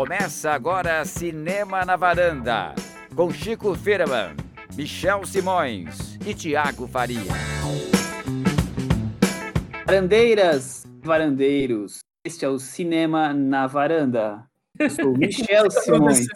Começa agora Cinema na Varanda, com Chico Firman, Michel Simões e Tiago Faria. Varandeiras, varandeiros, este é o Cinema na Varanda. Eu sou Michel tá Simões.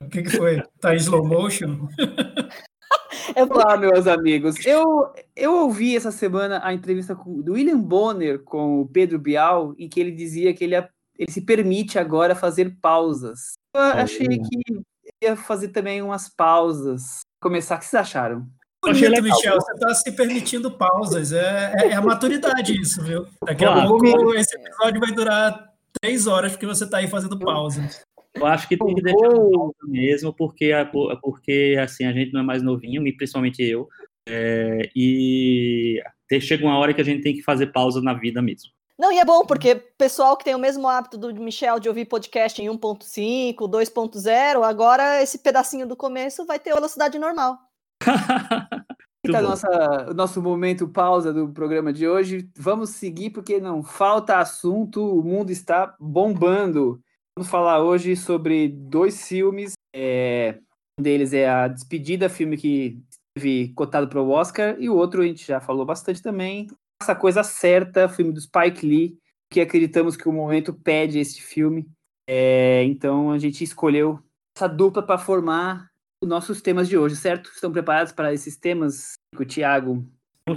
O que, que foi? Tá em slow motion? Olá, meus amigos. Eu, eu ouvi essa semana a entrevista do William Bonner com o Pedro Bial, em que ele dizia que ele, ele se permite agora fazer pausas. Eu achei que ia fazer também umas pausas. Começar, o que vocês acharam? Bonito, Michel, você está se permitindo pausas. É, é, é, a maturidade isso, viu? Daqui a Claro. pouco esse episódio vai durar três horas porque você está aí fazendo pausa. Eu acho que tem que deixar pausa mesmo, porque, a- porque assim, a gente não é mais novinho, e principalmente eu. é, e chega uma hora que a gente tem que fazer pausa na vida mesmo. Não, e é bom, porque pessoal que tem o mesmo hábito do Michel de ouvir podcast em 1.5, 2.0, agora esse pedacinho do começo vai ter velocidade normal. Muito Tá a bom. nossa, o nosso momento pausa do programa de hoje. Vamos seguir porque não falta assunto, o mundo está bombando. Vamos falar hoje sobre dois filmes. é, um deles é a Despedida, filme que esteve cotado para o Oscar, e o outro a gente já falou bastante também. Essa coisa certa, filme do Spike Lee, que acreditamos que o momento pede esse filme. É, então a gente escolheu essa dupla para formar os nossos temas de hoje, certo? Estão preparados para esses temas? O Thiago.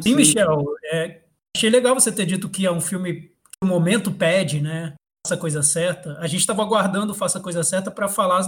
Sim, Michel, é, achei legal você ter dito que é um filme que o momento pede, né? Faça a coisa certa. A gente estava aguardando Faça a Coisa Certa para falar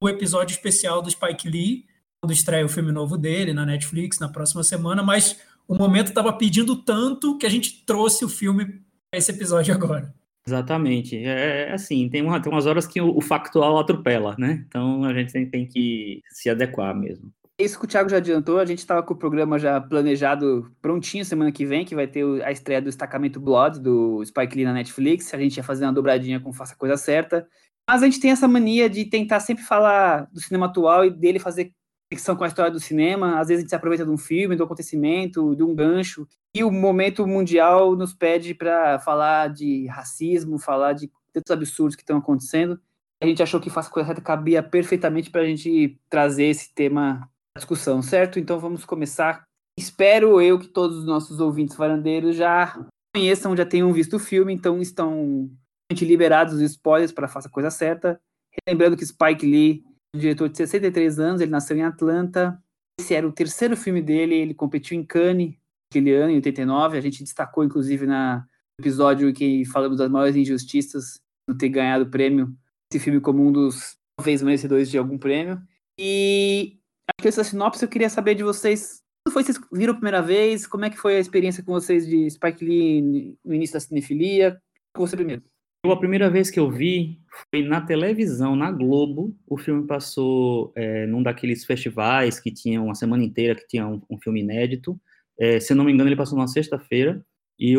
do episódio especial do Spike Lee, quando estreia o filme novo dele na Netflix na próxima semana, mas o momento estava pedindo tanto que a gente trouxe o filme para esse episódio agora. Exatamente. É é assim, tem, uma, tem umas horas que o, o factual atropela, né? Então a gente tem, tem que se adequar mesmo. Isso que o Thiago já adiantou, a gente estava com o programa já planejado prontinho semana que vem, que vai ter a estreia do Destacamento Blood, do Spike Lee na Netflix. A gente ia fazer uma dobradinha com Faça a Coisa Certa. Mas a gente tem essa mania de tentar sempre falar do cinema atual e dele fazer conexão com a história do cinema. Às vezes a gente se aproveita de um filme, do acontecimento, de um gancho. E o momento mundial nos pede para falar de racismo, falar de tantos absurdos que estão acontecendo. A gente achou que Faça Coisa Certa cabia perfeitamente para a gente trazer esse tema à discussão, certo? Então vamos começar. Espero eu que todos os nossos ouvintes varandeiros já conheçam, já tenham visto o filme, então estão liberados os spoilers para Faça Coisa Certa. Lembrando que Spike Lee, um diretor de 63 anos, ele nasceu em Atlanta. Esse era o terceiro filme dele, ele competiu em Cannes aquele ano, em 89. A gente destacou, inclusive, na episódio que falamos das maiores injustiças não ter ganhado o prêmio. Esse filme como um dos talvez merecedores de algum prêmio. E acho que essa sinopse eu queria saber de vocês. Quando foi vocês viram a primeira vez? Como é que foi a experiência com vocês de Spike Lee no início da cinefilia? Com você primeiro. Eu, a primeira vez que eu vi foi na televisão, na Globo. O filme passou é, num daqueles festivais que tinha uma semana inteira, que tinha um, um filme inédito. É, se eu não me engano, ele passou numa sexta-feira. E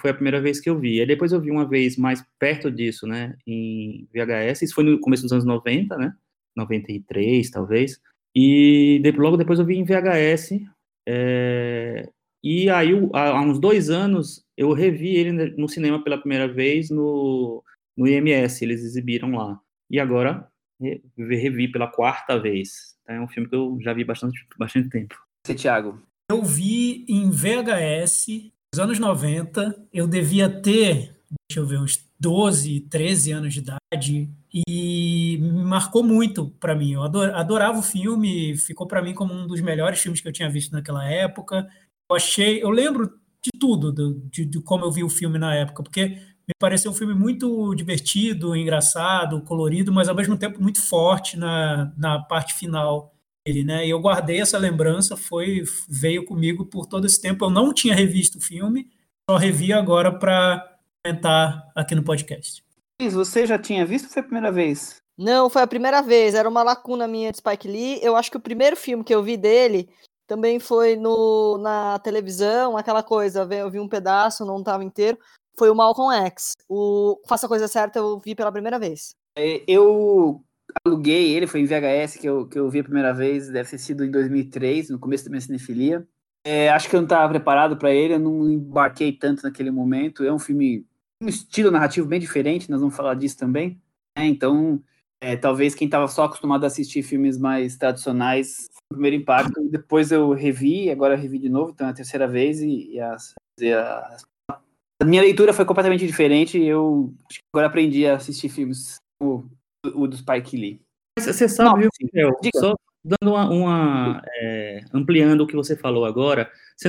foi a primeira vez que eu vi. E depois eu vi uma vez mais perto disso, né, em VHS. Isso foi no começo dos anos 90, né? 93, talvez. E depois, logo depois eu vi em VHS. é, e aí, há uns dois anos, eu revi ele no cinema pela primeira vez no, no IMS, eles exibiram lá. E agora, re- revi pela quarta vez. Então, é um filme que eu já vi bastante, bastante tempo. Você, Thiago. Eu vi em VHS nos anos 90. Eu devia ter, deixa eu ver, uns 12, 13 anos de idade. E marcou muito para mim. Eu ador- adorava o filme, ficou para mim como um dos melhores filmes que eu tinha visto naquela época. Eu achei, eu lembro de tudo, do- de, de como eu vi o filme na época, porque me pareceu um filme muito divertido, engraçado, colorido, mas ao mesmo tempo muito forte na, na parte final dele, né? E eu guardei essa lembrança, foi veio comigo por todo esse tempo. Eu não tinha revisto o filme, só revi agora para comentar aqui no podcast. Você já tinha visto ou foi a primeira vez? Não, foi a primeira vez, era uma lacuna minha de Spike Lee. Eu acho que o primeiro filme que eu vi dele também foi no, na televisão, aquela coisa, eu vi um pedaço, não estava inteiro. Foi o Malcolm X. O Faça a Coisa Certa eu vi pela primeira vez. É, Eu aluguei ele, foi em VHS que eu, que eu vi a primeira vez, deve ter sido em 2003, no começo da minha cinefilia. É, acho que eu não estava preparado para ele, eu não embarquei tanto naquele momento. É um filme, um estilo narrativo bem diferente, nós vamos falar disso também. Né? Então, é, talvez quem estava só acostumado a assistir filmes mais tradicionais, o primeiro impacto. Depois eu revi, agora eu revi de novo, então é a terceira vez, e, e a, a, a, minha leitura foi completamente diferente. Eu agora aprendi a assistir filmes como o, o do Spike Lee. Você sabe, Não, viu, só dando uma, uma é, ampliando o que você falou agora, você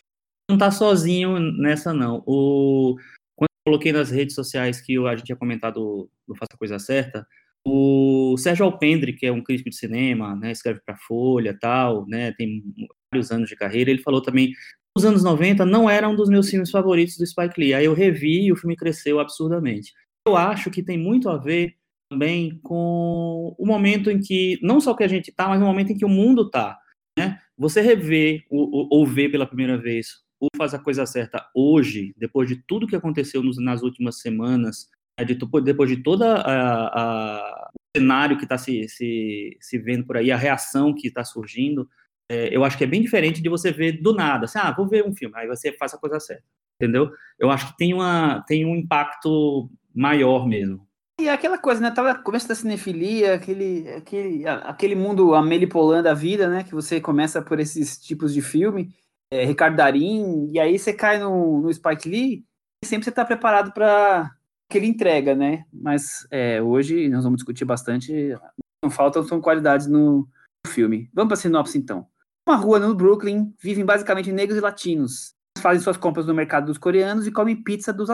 não está sozinho nessa não. O quando eu coloquei nas redes sociais que a gente tinha comentado do Faça a Coisa Certa, o Sérgio Alpendre, que é um crítico de cinema, né, escreve para Folha, tal, né, tem vários anos de carreira, ele falou também os anos 90 não eram um dos meus filmes favoritos do Spike Lee. Aí eu revi e o filme cresceu absurdamente. Eu acho que tem muito a ver também com o momento em que, não só que a gente está, mas o momento em que o mundo está. Né? Você rever ou, ou ver pela primeira vez ou faz a coisa certa hoje, depois de tudo que aconteceu nos, nas últimas semanas, de, depois de todo o cenário que está se, se, se vendo por aí, a reação que está surgindo, é, eu acho que é bem diferente de você ver do nada, assim, ah, vou ver um filme, aí você faz a coisa certa, entendeu? Eu acho que tem, uma, tem um impacto maior mesmo. E aquela coisa, né? Tava começo da cinefilia, aquele, aquele, aquele mundo amelipolã da vida, né? Que você começa por esses tipos de filme, é, Ricardo Darim, e aí você cai no, no Spike Lee, e sempre você tá preparado para que ele entrega, né? Mas é, hoje nós vamos discutir bastante. Não faltam são qualidades no filme. Vamos para a sinopse então. Uma rua no Brooklyn vivem basicamente negros e latinos. Fazem suas compras no mercado dos coreanos e comem pizza dos,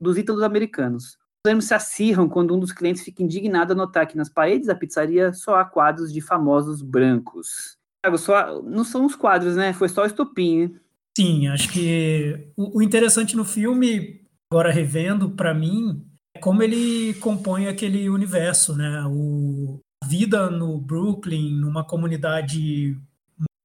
dos ítalos americanos. Os ânimos se acirram quando um dos clientes fica indignado a notar que nas paredes da pizzaria só há quadros de famosos brancos. Só, não são os quadros, né? Foi só o estopim, né? Sim, acho que o interessante no filme, agora revendo, para mim, é como ele compõe aquele universo, né? O, a vida no Brooklyn, numa comunidade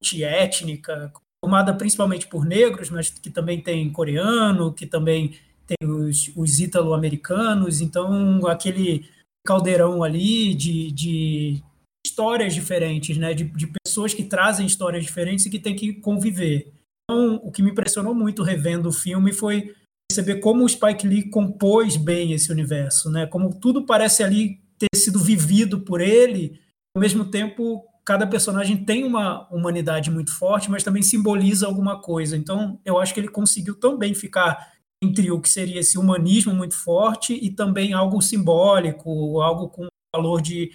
multiétnica, formada principalmente por negros, mas que também tem coreano, que também tem os, os ítalo-americanos, então aquele caldeirão ali de, de histórias diferentes, né? De, de, pessoas que trazem histórias diferentes e que tem que conviver. Então, o que me impressionou muito revendo o filme foi perceber como o Spike Lee compôs bem esse universo, né? Como tudo parece ali ter sido vivido por ele, ao mesmo tempo cada personagem tem uma humanidade muito forte, mas também simboliza alguma coisa. Então, eu acho que ele conseguiu também ficar entre o que seria esse humanismo muito forte e também algo simbólico, algo com valor de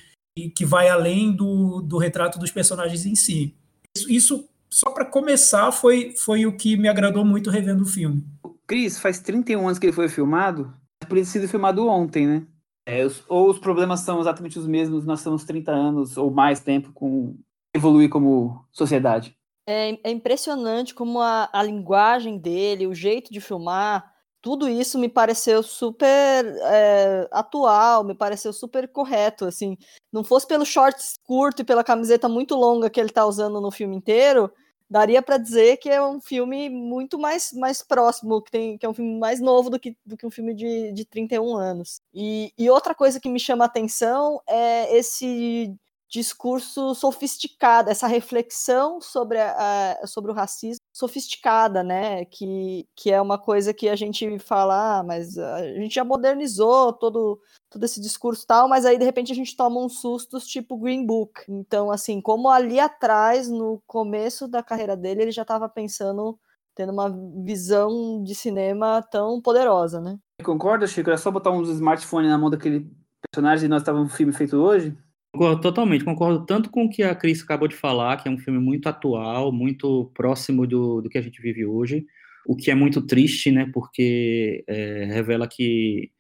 que vai além do, do retrato dos personagens em si. Isso, isso só para começar, foi, foi o que me agradou muito revendo o filme. Cris, faz 31 anos que ele foi filmado, por ter sido filmado ontem, né? É, os, ou os problemas são exatamente os mesmos, nós estamos 30 anos ou mais tempo com evoluir como sociedade. É, é impressionante como a, a linguagem dele, o jeito de filmar, tudo isso me pareceu super é, atual, me pareceu super correto, assim. Não fosse pelo shorts curto e pela camiseta muito longa que ele tá usando no filme inteiro, daria para dizer que é um filme muito mais, mais próximo, que, tem, que é um filme mais novo do que, do que um filme de, de 31 anos. E, e outra coisa que me chama a atenção é esse discurso sofisticado, essa reflexão sobre, a, sobre o racismo sofisticada, né? Que, que é uma coisa que a gente fala, ah, mas a gente já modernizou todo, todo esse discurso tal, mas aí de repente a gente toma uns sustos tipo Green Book. Então, assim, como ali atrás, no começo da carreira dele, ele já estava pensando, tendo uma visão de cinema tão poderosa, né? Concorda, Chico? É só botar uns smartphones na mão daquele personagem e nós estávamos um filme feito hoje? Concordo totalmente, concordo tanto com o que a Cris acabou de falar, que é um filme muito atual, muito próximo do, do que a gente vive hoje, o que é muito triste, né, porque é, revela que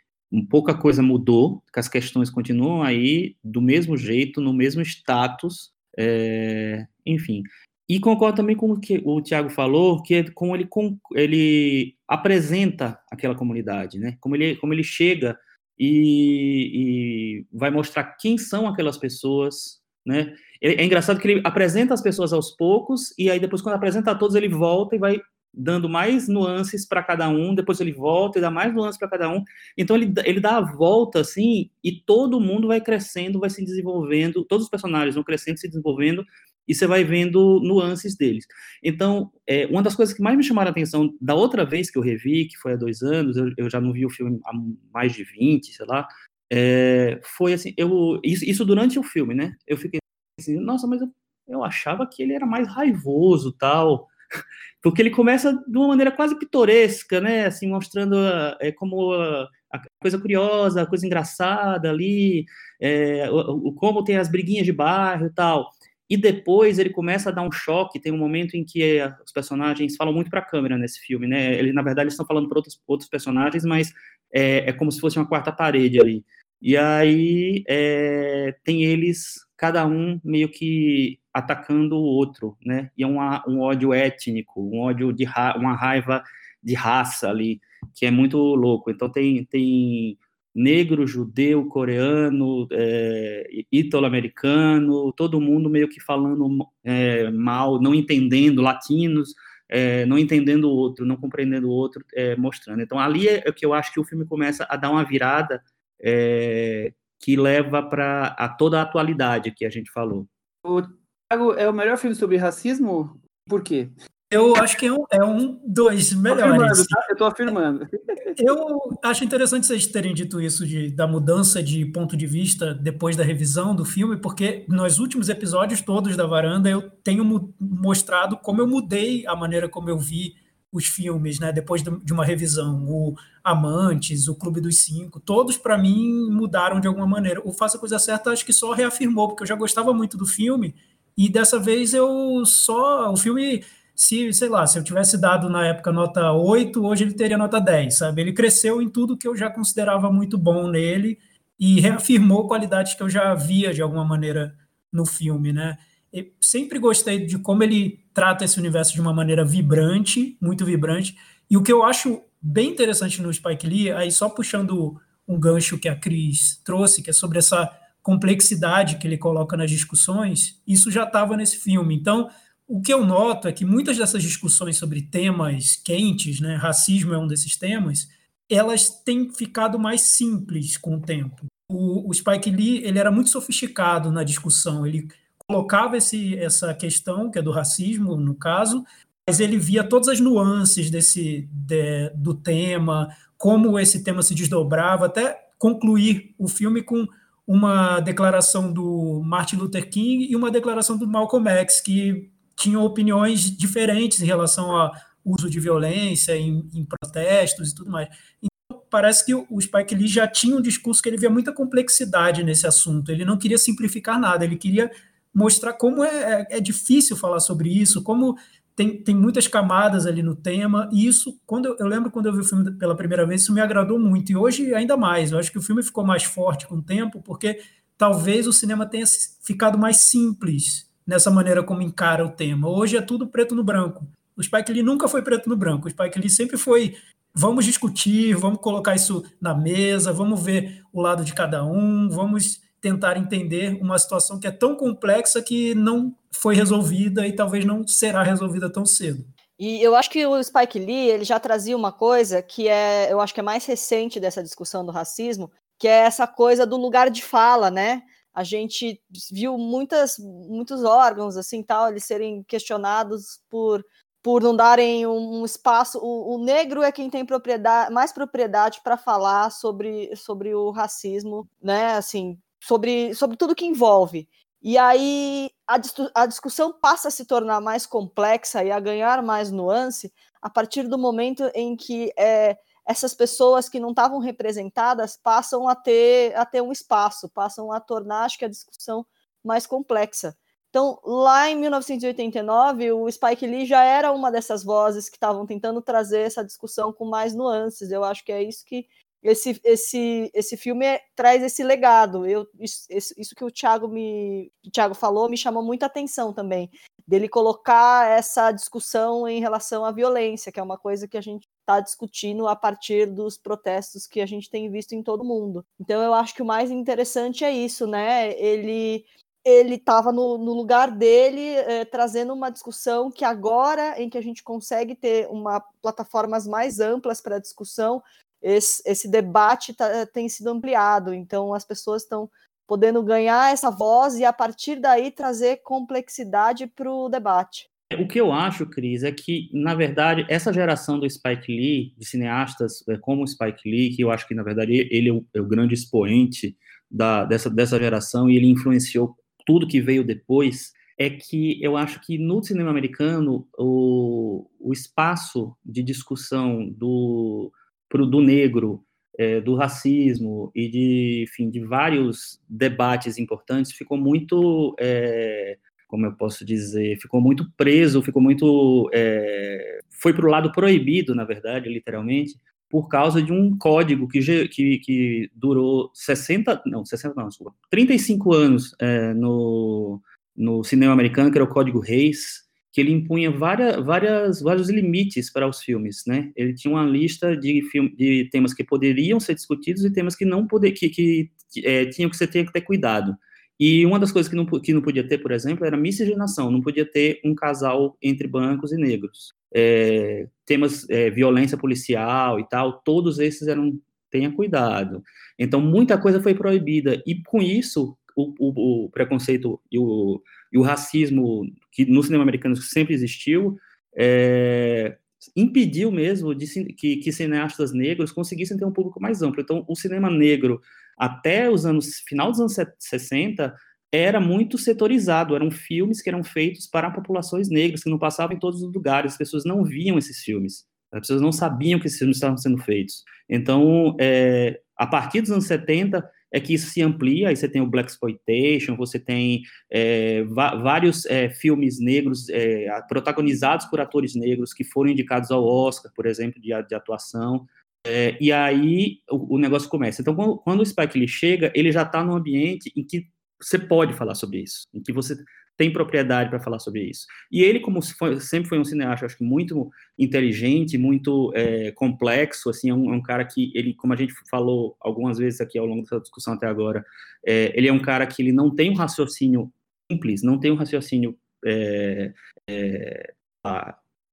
pouca coisa mudou, que as questões continuam aí do mesmo jeito, no mesmo status, é, enfim. E concordo também com o que o Tiago falou, que é como ele, ele apresenta aquela comunidade, né, como ele, como ele chega e, e vai mostrar quem são aquelas pessoas, né? É, é engraçado que ele apresenta as pessoas aos poucos e aí depois quando apresenta a todos ele volta e vai dando mais nuances para cada um, depois ele volta e dá mais nuances para cada um. Então ele, ele dá a volta assim e todo mundo vai crescendo, vai se desenvolvendo, todos os personagens vão crescendo, se desenvolvendo e você vai vendo nuances deles. Então, é, uma das coisas que mais me chamaram a atenção da outra vez que eu revi, que foi há dois anos, eu, eu já não vi o filme há mais de 20, sei lá, é, foi assim, eu, isso, isso, durante o filme, né? Eu fiquei assim, nossa, mas eu, eu achava que ele era mais raivoso, tal, porque ele começa de uma maneira quase pitoresca, né? Assim, mostrando é, como a, a, coisa curiosa, a coisa engraçada ali, é, o, o, como tem as briguinhas de bairro e tal. E depois ele começa a dar um choque. Tem um momento em que os personagens falam muito para a câmera nesse filme, né? Ele, na verdade, eles estão falando para outros, outros personagens, mas é, é, como se fosse uma quarta parede ali. E aí é, tem eles, cada um meio que atacando o outro, né? E é um, um ódio étnico, um ódio de ra uma raiva de raça ali, que é muito louco. Então tem, tem negro, judeu, coreano, é, ítalo-americano, todo mundo meio que falando é, mal, não entendendo, latinos, é, não entendendo o outro, não compreendendo o outro, é, mostrando. Então ali é, é que eu acho que o filme começa a dar uma virada é, que leva para a toda a atualidade que a gente falou. O Thiago é o melhor filme sobre racismo? Por quê? Eu acho que é um, é um dos melhores. Tá? Eu estou afirmando. Eu acho interessante vocês terem dito isso de, da mudança de ponto de vista depois da revisão do filme, porque nos últimos episódios todos da Varanda eu tenho mostrado como eu mudei a maneira como eu vi os filmes, né? Depois de uma revisão, o Amantes, o Clube dos Cinco, todos para mim mudaram de alguma maneira. O Faça a Coisa Certa acho que só reafirmou, porque eu já gostava muito do filme e dessa vez eu só o filme se, sei lá, se eu tivesse dado na época nota 8, hoje ele teria nota 10, sabe? Ele cresceu em tudo que eu já considerava muito bom nele e reafirmou qualidades que eu já via de alguma maneira no filme, né? Eu sempre gostei de como ele trata esse universo de uma maneira vibrante, muito vibrante. E o que eu acho bem interessante no Spike Lee, aí só puxando um gancho que a Cris trouxe, que é sobre essa complexidade que ele coloca nas discussões, isso já estava nesse filme. Então, o que eu noto é que muitas dessas discussões sobre temas quentes, né, racismo é um desses temas, elas têm ficado mais simples com o tempo. O, o Spike Lee ele era muito sofisticado na discussão, ele colocava esse, essa questão, que é do racismo, no caso, mas ele via todas as nuances desse, de, do tema, como esse tema se desdobrava, até concluir o filme com uma declaração do Martin Luther King e uma declaração do Malcolm X, que tinham opiniões diferentes em relação ao uso de violência em, em protestos e tudo mais. Então, parece que o Spike Lee já tinha um discurso que ele via muita complexidade nesse assunto. Ele não queria simplificar nada, ele queria mostrar como é, é, é difícil falar sobre isso, como tem, tem muitas camadas ali no tema, e isso, quando eu, eu, lembro quando eu vi o filme pela primeira vez, isso me agradou muito, e hoje ainda mais, eu acho que o filme ficou mais forte com o tempo, porque talvez o cinema tenha ficado mais simples, nessa maneira como encara o tema. Hoje é tudo preto no branco. O Spike Lee nunca foi preto no branco. O Spike Lee sempre foi vamos discutir, vamos colocar isso na mesa, vamos ver o lado de cada um, vamos tentar entender uma situação que é tão complexa que não foi resolvida e talvez não será resolvida tão cedo. E eu acho que o Spike Lee ele já trazia uma coisa que é, eu acho que é mais recente dessa discussão do racismo, que é essa coisa do lugar de fala, né? A gente viu muitas, muitos órgãos assim tal eles serem questionados por por não darem um, espaço. O, o, negro é quem tem propriedade mais propriedade para falar sobre, sobre o racismo né assim sobre, sobre tudo que envolve. E aí a, a discussão passa a se tornar mais complexa e a ganhar mais nuance a partir do momento em que é, essas pessoas que não estavam representadas passam a ter, a ter um espaço, passam a tornar, acho que, a discussão mais complexa. Então, lá em 1989, o Spike Lee já era uma dessas vozes que estavam tentando trazer essa discussão com mais nuances. Eu acho que é isso que esse, esse, esse filme é, traz esse legado. Eu, isso, isso que o Thiago, me, o Thiago falou me chamou muita atenção também, dele colocar essa discussão em relação à violência, que é uma coisa que a gente está discutindo a partir dos protestos que a gente tem visto em todo mundo. Então eu acho que o mais interessante é isso, né? Ele ele estava no, no, lugar dele eh, trazendo uma discussão que agora em que a gente consegue ter uma plataformas mais amplas para discussão esse, esse debate tá, tem sido ampliado então as pessoas estão podendo ganhar essa voz e a partir daí trazer complexidade para o debate. O que eu acho, Cris, é que, na verdade, essa geração do Spike Lee, de cineastas é, como Spike Lee, que eu acho que, na verdade, ele é o, é o grande expoente da, dessa, dessa geração e ele influenciou tudo que veio depois, é que eu acho que no cinema americano o, o espaço de discussão do, pro, do negro, é, do racismo e de, enfim, de vários debates importantes ficou muito é, como eu posso dizer, ficou muito preso, ficou muito. É, foi para o lado proibido, na verdade, literalmente, por causa de um código que, que, que durou 60, não, 60 não, desculpa, 35 anos é, no, no cinema americano, que era o Código Reis, que ele impunha várias, várias, vários limites para os filmes, né? Ele tinha uma lista de, film, de temas que poderiam ser discutidos e temas que não poder, que, que é, tinham que você tinha que ter cuidado. E uma das coisas que não, que não podia ter, por exemplo, era miscigenação, não podia ter um casal entre brancos e negros. É, temas, é, violência policial e tal, todos esses eram, tenha cuidado. Então, muita coisa foi proibida, e com isso, o, o, o preconceito e o, e o racismo que no cinema americano sempre existiu, é, impediu mesmo de, que, que cineastas negros conseguissem ter um público mais amplo. Então, o cinema negro até os anos final dos anos 60 era muito setorizado, eram filmes que eram feitos para populações negras, que não passavam em todos os lugares, as pessoas não viam esses filmes, as pessoas não sabiam que esses filmes estavam sendo feitos. Então, é, a partir dos anos 70 é que isso se amplia, aí você tem o Black Exploitation, você tem é, vários é, filmes negros é, protagonizados por atores negros que foram indicados ao Oscar, por exemplo, de, de atuação, é, e aí o, o, negócio começa. Então, quando, quando o Spike Lee chega, ele já está num ambiente em que você pode falar sobre isso, em que você tem propriedade para falar sobre isso. E ele, como foi, sempre foi um cineasta, acho que muito inteligente, muito é, complexo, assim, é um, é um, cara que ele, como a gente falou algumas vezes aqui ao longo dessa discussão até agora, é, ele é um cara que ele não tem um raciocínio simples, não tem um raciocínio é, é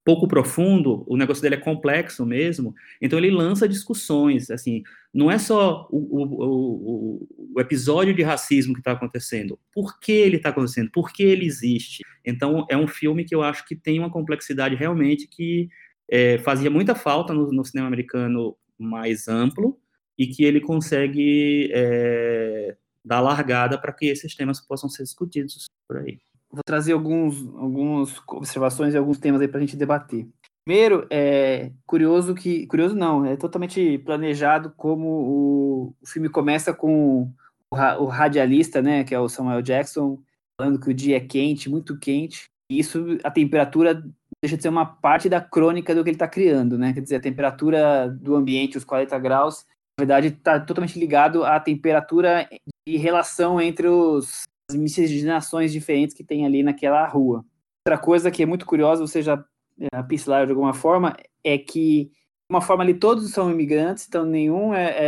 pouco profundo, o negócio dele é complexo mesmo, então ele lança discussões, assim, não é só o, o, o, o episódio de racismo que está acontecendo, por que ele está acontecendo, por que ele existe. Então é um filme que eu acho que tem uma complexidade realmente que é, fazia muita falta no, no, cinema americano mais amplo e que ele consegue é, dar largada para que esses temas possam ser discutidos por aí vou trazer alguns, algumas observações e alguns temas aí para a gente debater. Primeiro, é curioso que. Curioso não, é totalmente planejado como o, o filme começa com o, o, radialista, né, que é o Samuel Jackson, falando que o dia é quente, muito quente. E isso, a temperatura deixa de ser uma parte da crônica do que ele está criando, né? Quer dizer, a temperatura do ambiente, os 40 graus, na verdade, está totalmente ligado à temperatura de relação entre os miscigenações diferentes que tem ali naquela rua. Outra coisa que é muito curiosa, você já é, pincelaram de alguma forma, é que, de uma forma ali, todos são imigrantes, então nenhum é, é,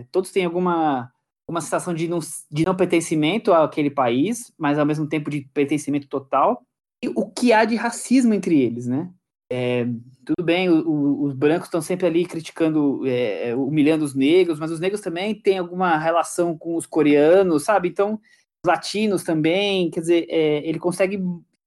é todos têm alguma uma sensação de não, de não pertencimento àquele país, mas ao mesmo tempo de pertencimento total. E o que há de racismo entre eles, né? É, tudo bem, o, o, os brancos estão sempre ali criticando, é, humilhando os negros, mas os negros também têm alguma relação com os coreanos, sabe? Então, latinos também, quer dizer, é, ele consegue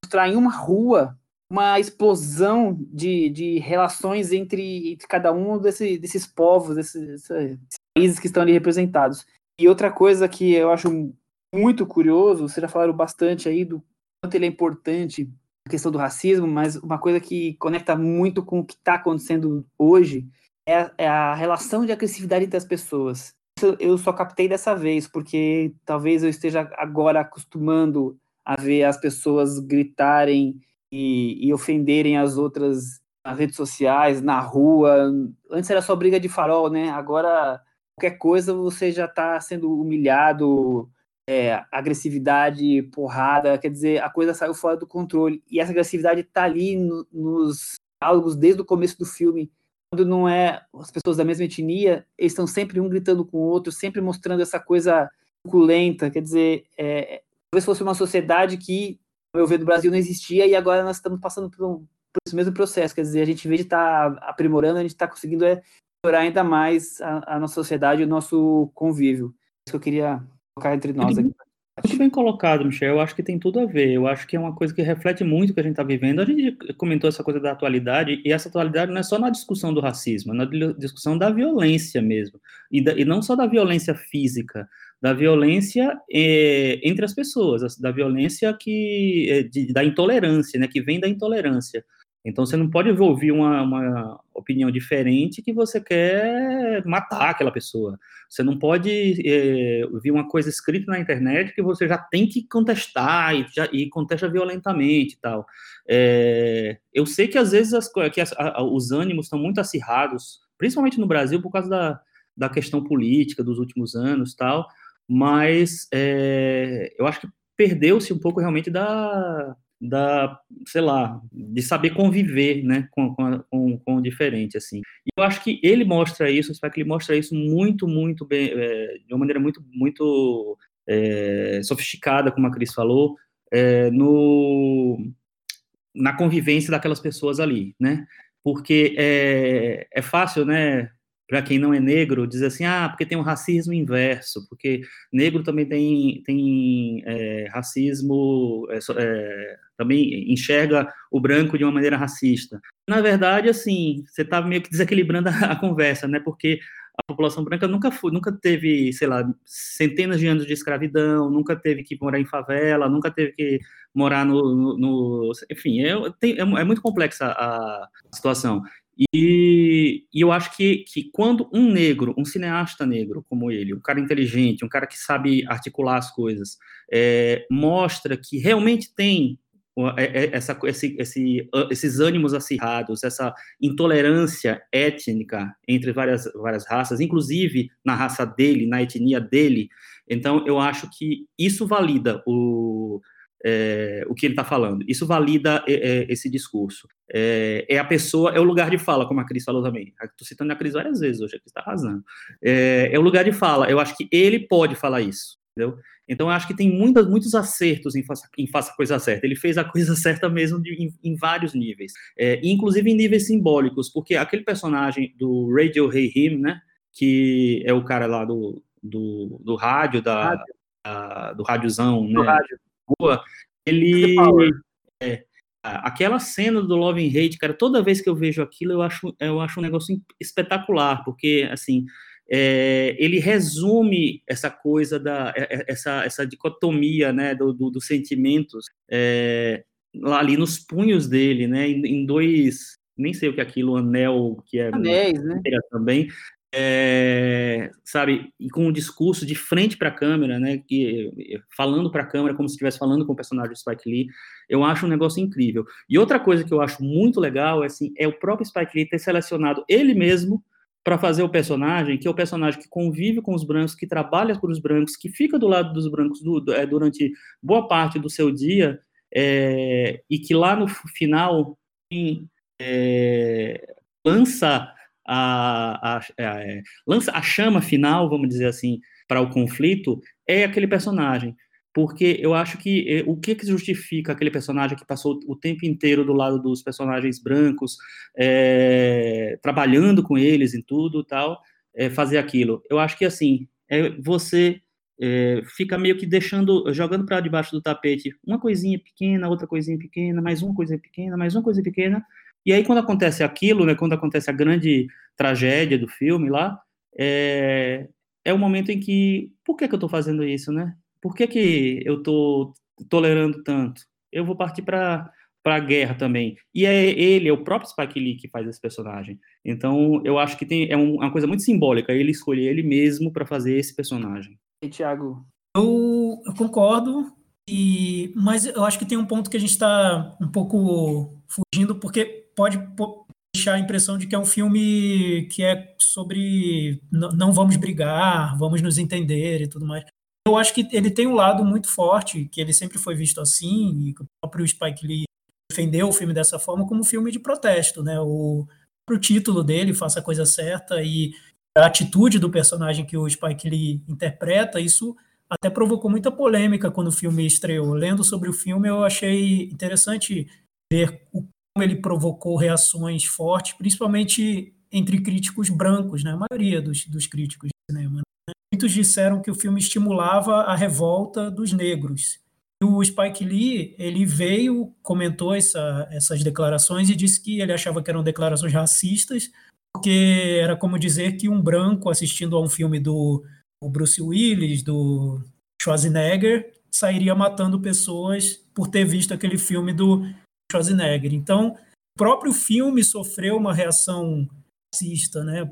mostrar em uma rua uma explosão de, de relações entre, entre cada um desse, desses povos, desses, desses, países que estão ali representados. E outra coisa que eu acho muito curioso, vocês já falaram bastante aí do quanto ele é importante a questão do racismo, mas uma coisa que conecta muito com o que está acontecendo hoje é é a relação de agressividade entre as pessoas eu só captei dessa vez, porque talvez eu esteja agora acostumando a ver as pessoas gritarem e, e ofenderem as outras nas redes sociais, na rua. Antes era só briga de farol, né? Agora qualquer coisa você já está sendo humilhado, é, agressividade, porrada, quer dizer, a coisa saiu fora do controle. E essa agressividade está ali no, nos diálogos desde o começo do filme quando não é as pessoas da mesma etnia, eles estão sempre um gritando com o outro, sempre mostrando essa coisa truculenta. Quer dizer, é, talvez fosse uma sociedade que, ao meu ver, no Brasil não existia e agora nós estamos passando por, um, por esse mesmo processo. Quer dizer, a gente, em vez de estar tá aprimorando, a gente está conseguindo é, melhorar ainda mais a, a, nossa sociedade e o nosso convívio. Isso que eu queria colocar entre nós aqui. Muito bem colocado, Michel. Eu acho que tem tudo a ver. Eu acho que é uma coisa que reflete muito o que a gente está vivendo. A gente comentou essa coisa da atualidade, e essa atualidade não é só na discussão do racismo, é na discussão da violência mesmo. E, da, e não só da violência física, da violência é, entre as pessoas, da violência que é, de, da intolerância, né, que vem da intolerância. Então você não pode ouvir uma, uma, opinião diferente que você quer matar aquela pessoa. Você não pode é, ouvir uma coisa escrita na internet que você já tem que contestar e, já, e contesta violentamente e tal. É, eu sei que às vezes as, que as, a, os ânimos estão muito acirrados, principalmente no Brasil por causa da, da questão política dos últimos anos tal, mas é, eu acho que perdeu-se um pouco realmente da, da, sei lá, de saber conviver, né, com, com, com o diferente, assim. E eu acho que ele mostra isso, o que ele mostra isso muito, muito bem, é, de uma maneira muito, muito é, sofisticada, como a Cris falou, é, no, na convivência daquelas pessoas ali, né, porque é, é fácil, né, para quem não é negro, dizer assim, ah, porque tem um racismo inverso, porque negro também tem, tem é, racismo, é, é, também enxerga o branco de uma maneira racista. Na verdade, assim, você está meio que desequilibrando a, a, conversa, né? Porque a população branca nunca foi, nunca teve, sei lá, centenas de anos de escravidão, nunca teve que morar em favela, nunca teve que morar no, no, no enfim, é, é, é, muito complexa a, situação. E, e, eu acho que, que quando um negro, um cineasta negro como ele, um cara inteligente, um cara que sabe articular as coisas, é, mostra que realmente tem essa, esse, esse, esses ânimos acirrados, essa intolerância étnica entre várias, várias raças, inclusive na raça dele, na etnia dele. Então, eu acho que isso valida o, é, o que ele está falando. Isso valida é, é, esse discurso. É, é, a pessoa, é o lugar de fala, como a Cris falou também. Estou citando a Cris várias vezes hoje, a Cris está arrasando. É, é, o lugar de fala. Eu acho que ele pode falar isso, entendeu? Então, eu acho que tem muitas, muitos acertos em faça, em faça a coisa certa. Ele fez a coisa certa mesmo de, em, em, vários níveis, é, inclusive em níveis simbólicos, porque aquele personagem do Radio Hey Him, né, que é o cara lá do, do, do rádio, da, rádio. A, do rádiozão, né? Rádio boa, ele. É, aquela cena do Love and Hate, cara, toda vez que eu vejo aquilo, eu acho, eu acho um negócio espetacular, porque, assim, é, ele resume essa coisa da é, é, essa, essa dicotomia né do, do dos sentimentos é, lá ali nos punhos dele né em, em, dois nem sei o que é aquilo anel que é Anéis, né? também é, sabe, e com um discurso de frente para a câmera, né, que, falando para a câmera como se estivesse falando com o personagem do Spike Lee, eu acho um negócio incrível. E outra coisa que eu acho muito legal é, assim, é o próprio Spike Lee ter selecionado ele mesmo para fazer o personagem, que é o personagem que convive com os brancos, que trabalha com os brancos, que fica do lado dos brancos do, do, é, durante boa parte do seu dia, é, e que lá no final é, lança a, a, a, é, lança a chama final, vamos dizer assim, para o conflito, é aquele personagem. Porque eu acho que é, o que, que justifica aquele personagem que passou o tempo inteiro do lado dos personagens brancos, é, trabalhando com eles em tudo tal, é, fazer aquilo? Eu acho que assim, é, você é, fica meio que deixando, jogando para debaixo do tapete uma coisinha pequena, outra coisinha pequena, mais uma coisinha pequena, mais uma coisa pequena, e aí, quando acontece aquilo, né, quando acontece a grande tragédia do filme lá, é, é o momento em que, por que, que eu estou fazendo isso, né? Por que, que eu estou tolerando tanto? Eu vou partir para para a guerra também. E é ele, é o próprio Spike Lee que faz esse personagem. Então, eu acho que tem, é uma coisa muito simbólica ele escolher ele mesmo para fazer esse personagem. E Thiago? Eu, eu concordo, e, mas eu acho que tem um ponto que a gente está um pouco fugindo, porque pode deixar a impressão de que é um filme que é sobre não vamos brigar, vamos nos entender e tudo mais. Eu acho que ele tem um lado muito forte, que ele sempre foi visto assim, e o próprio Spike Lee defendeu o filme dessa forma como um filme de protesto, né? O, o título dele, Faça a Coisa Certa, e a atitude do personagem que o Spike Lee interpreta, isso até provocou muita polêmica quando o filme estreou. Lendo sobre o filme, eu achei interessante ver o ele provocou reações fortes, principalmente entre críticos brancos, né? a maioria dos, dos críticos? Muitos disseram que o filme estimulava a revolta dos negros. E o Spike Lee, ele veio, comentou essa, essas declarações e disse que ele achava que eram declarações racistas, porque era como dizer que um branco assistindo a um filme do Bruce Willis, do Schwarzenegger, sairia matando pessoas por ter visto aquele filme do Schwarzenegger. Então, o próprio filme sofreu uma reação racista, né?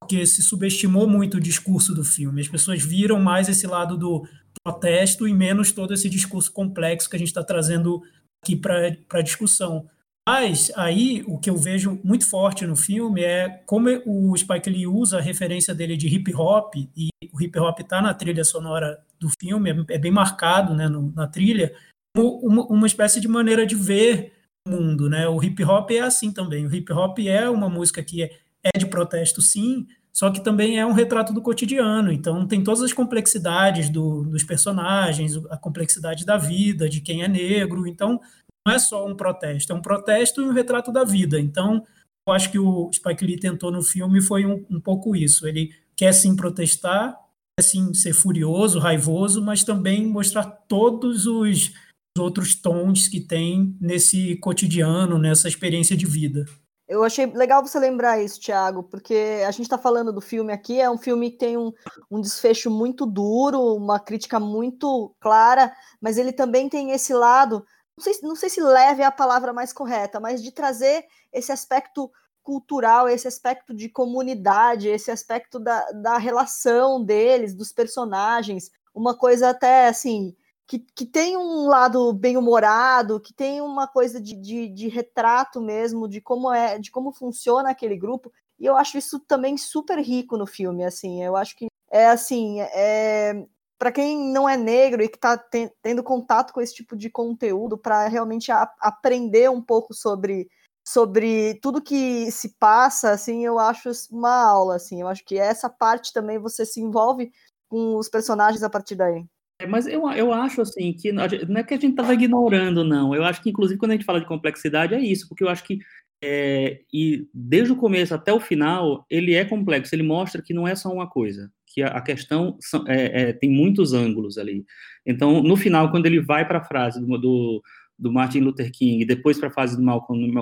Porque se subestimou muito o discurso do filme. As pessoas viram mais esse lado do protesto e menos todo esse discurso complexo que a gente está trazendo aqui para a discussão. Mas aí o que eu vejo muito forte no filme é como o Spike Lee usa a referência dele de hip hop, e o hip hop está na trilha sonora do filme, é, é bem marcado né, no, na trilha, uma, uma espécie de maneira de ver o mundo. Né? O hip hop é assim também. O hip hop é uma música que é, é de protesto, sim, só que também é um retrato do cotidiano. Então tem todas as complexidades do, dos personagens, a complexidade da vida, de quem é negro. Então não é só um protesto, é um protesto e um retrato da vida. Então, eu acho que o Spike Lee tentou no filme foi um, um pouco isso. Ele quer sim protestar, quer sim ser furioso, raivoso, mas também mostrar todos os outros tons que tem nesse cotidiano, nessa experiência de vida. Eu achei legal você lembrar isso, Thiago, porque a gente está falando do filme aqui, é um filme que tem um, um desfecho muito duro, uma crítica muito clara, mas ele também tem esse lado não sei, não sei se leve é a palavra mais correta, mas de trazer esse aspecto cultural, esse aspecto de comunidade, esse aspecto da, da relação deles, dos personagens, uma coisa até assim, que, que tem um lado bem humorado, que tem uma coisa de, de, de, retrato mesmo de como é, de como funciona aquele grupo. E eu acho isso também super rico no filme, assim. Eu acho que é assim, é, para quem não é negro e que está tendo contato com esse tipo de conteúdo para realmente a, aprender um pouco sobre sobre tudo que se passa, assim, eu acho uma aula, assim, eu acho que essa parte também você se envolve com os personagens a partir daí. É, mas eu, eu acho, assim, que não é que a gente estava ignorando, não, eu acho que, inclusive, quando a gente fala de complexidade, é isso, porque eu acho que é, e desde o começo até o final, ele é complexo, ele mostra que não é só uma coisa, que a, questão são, é, é, tem muitos ângulos ali. Então, no final, quando ele vai para a frase do, do, do, Martin Luther King depois para a frase do Malcolm,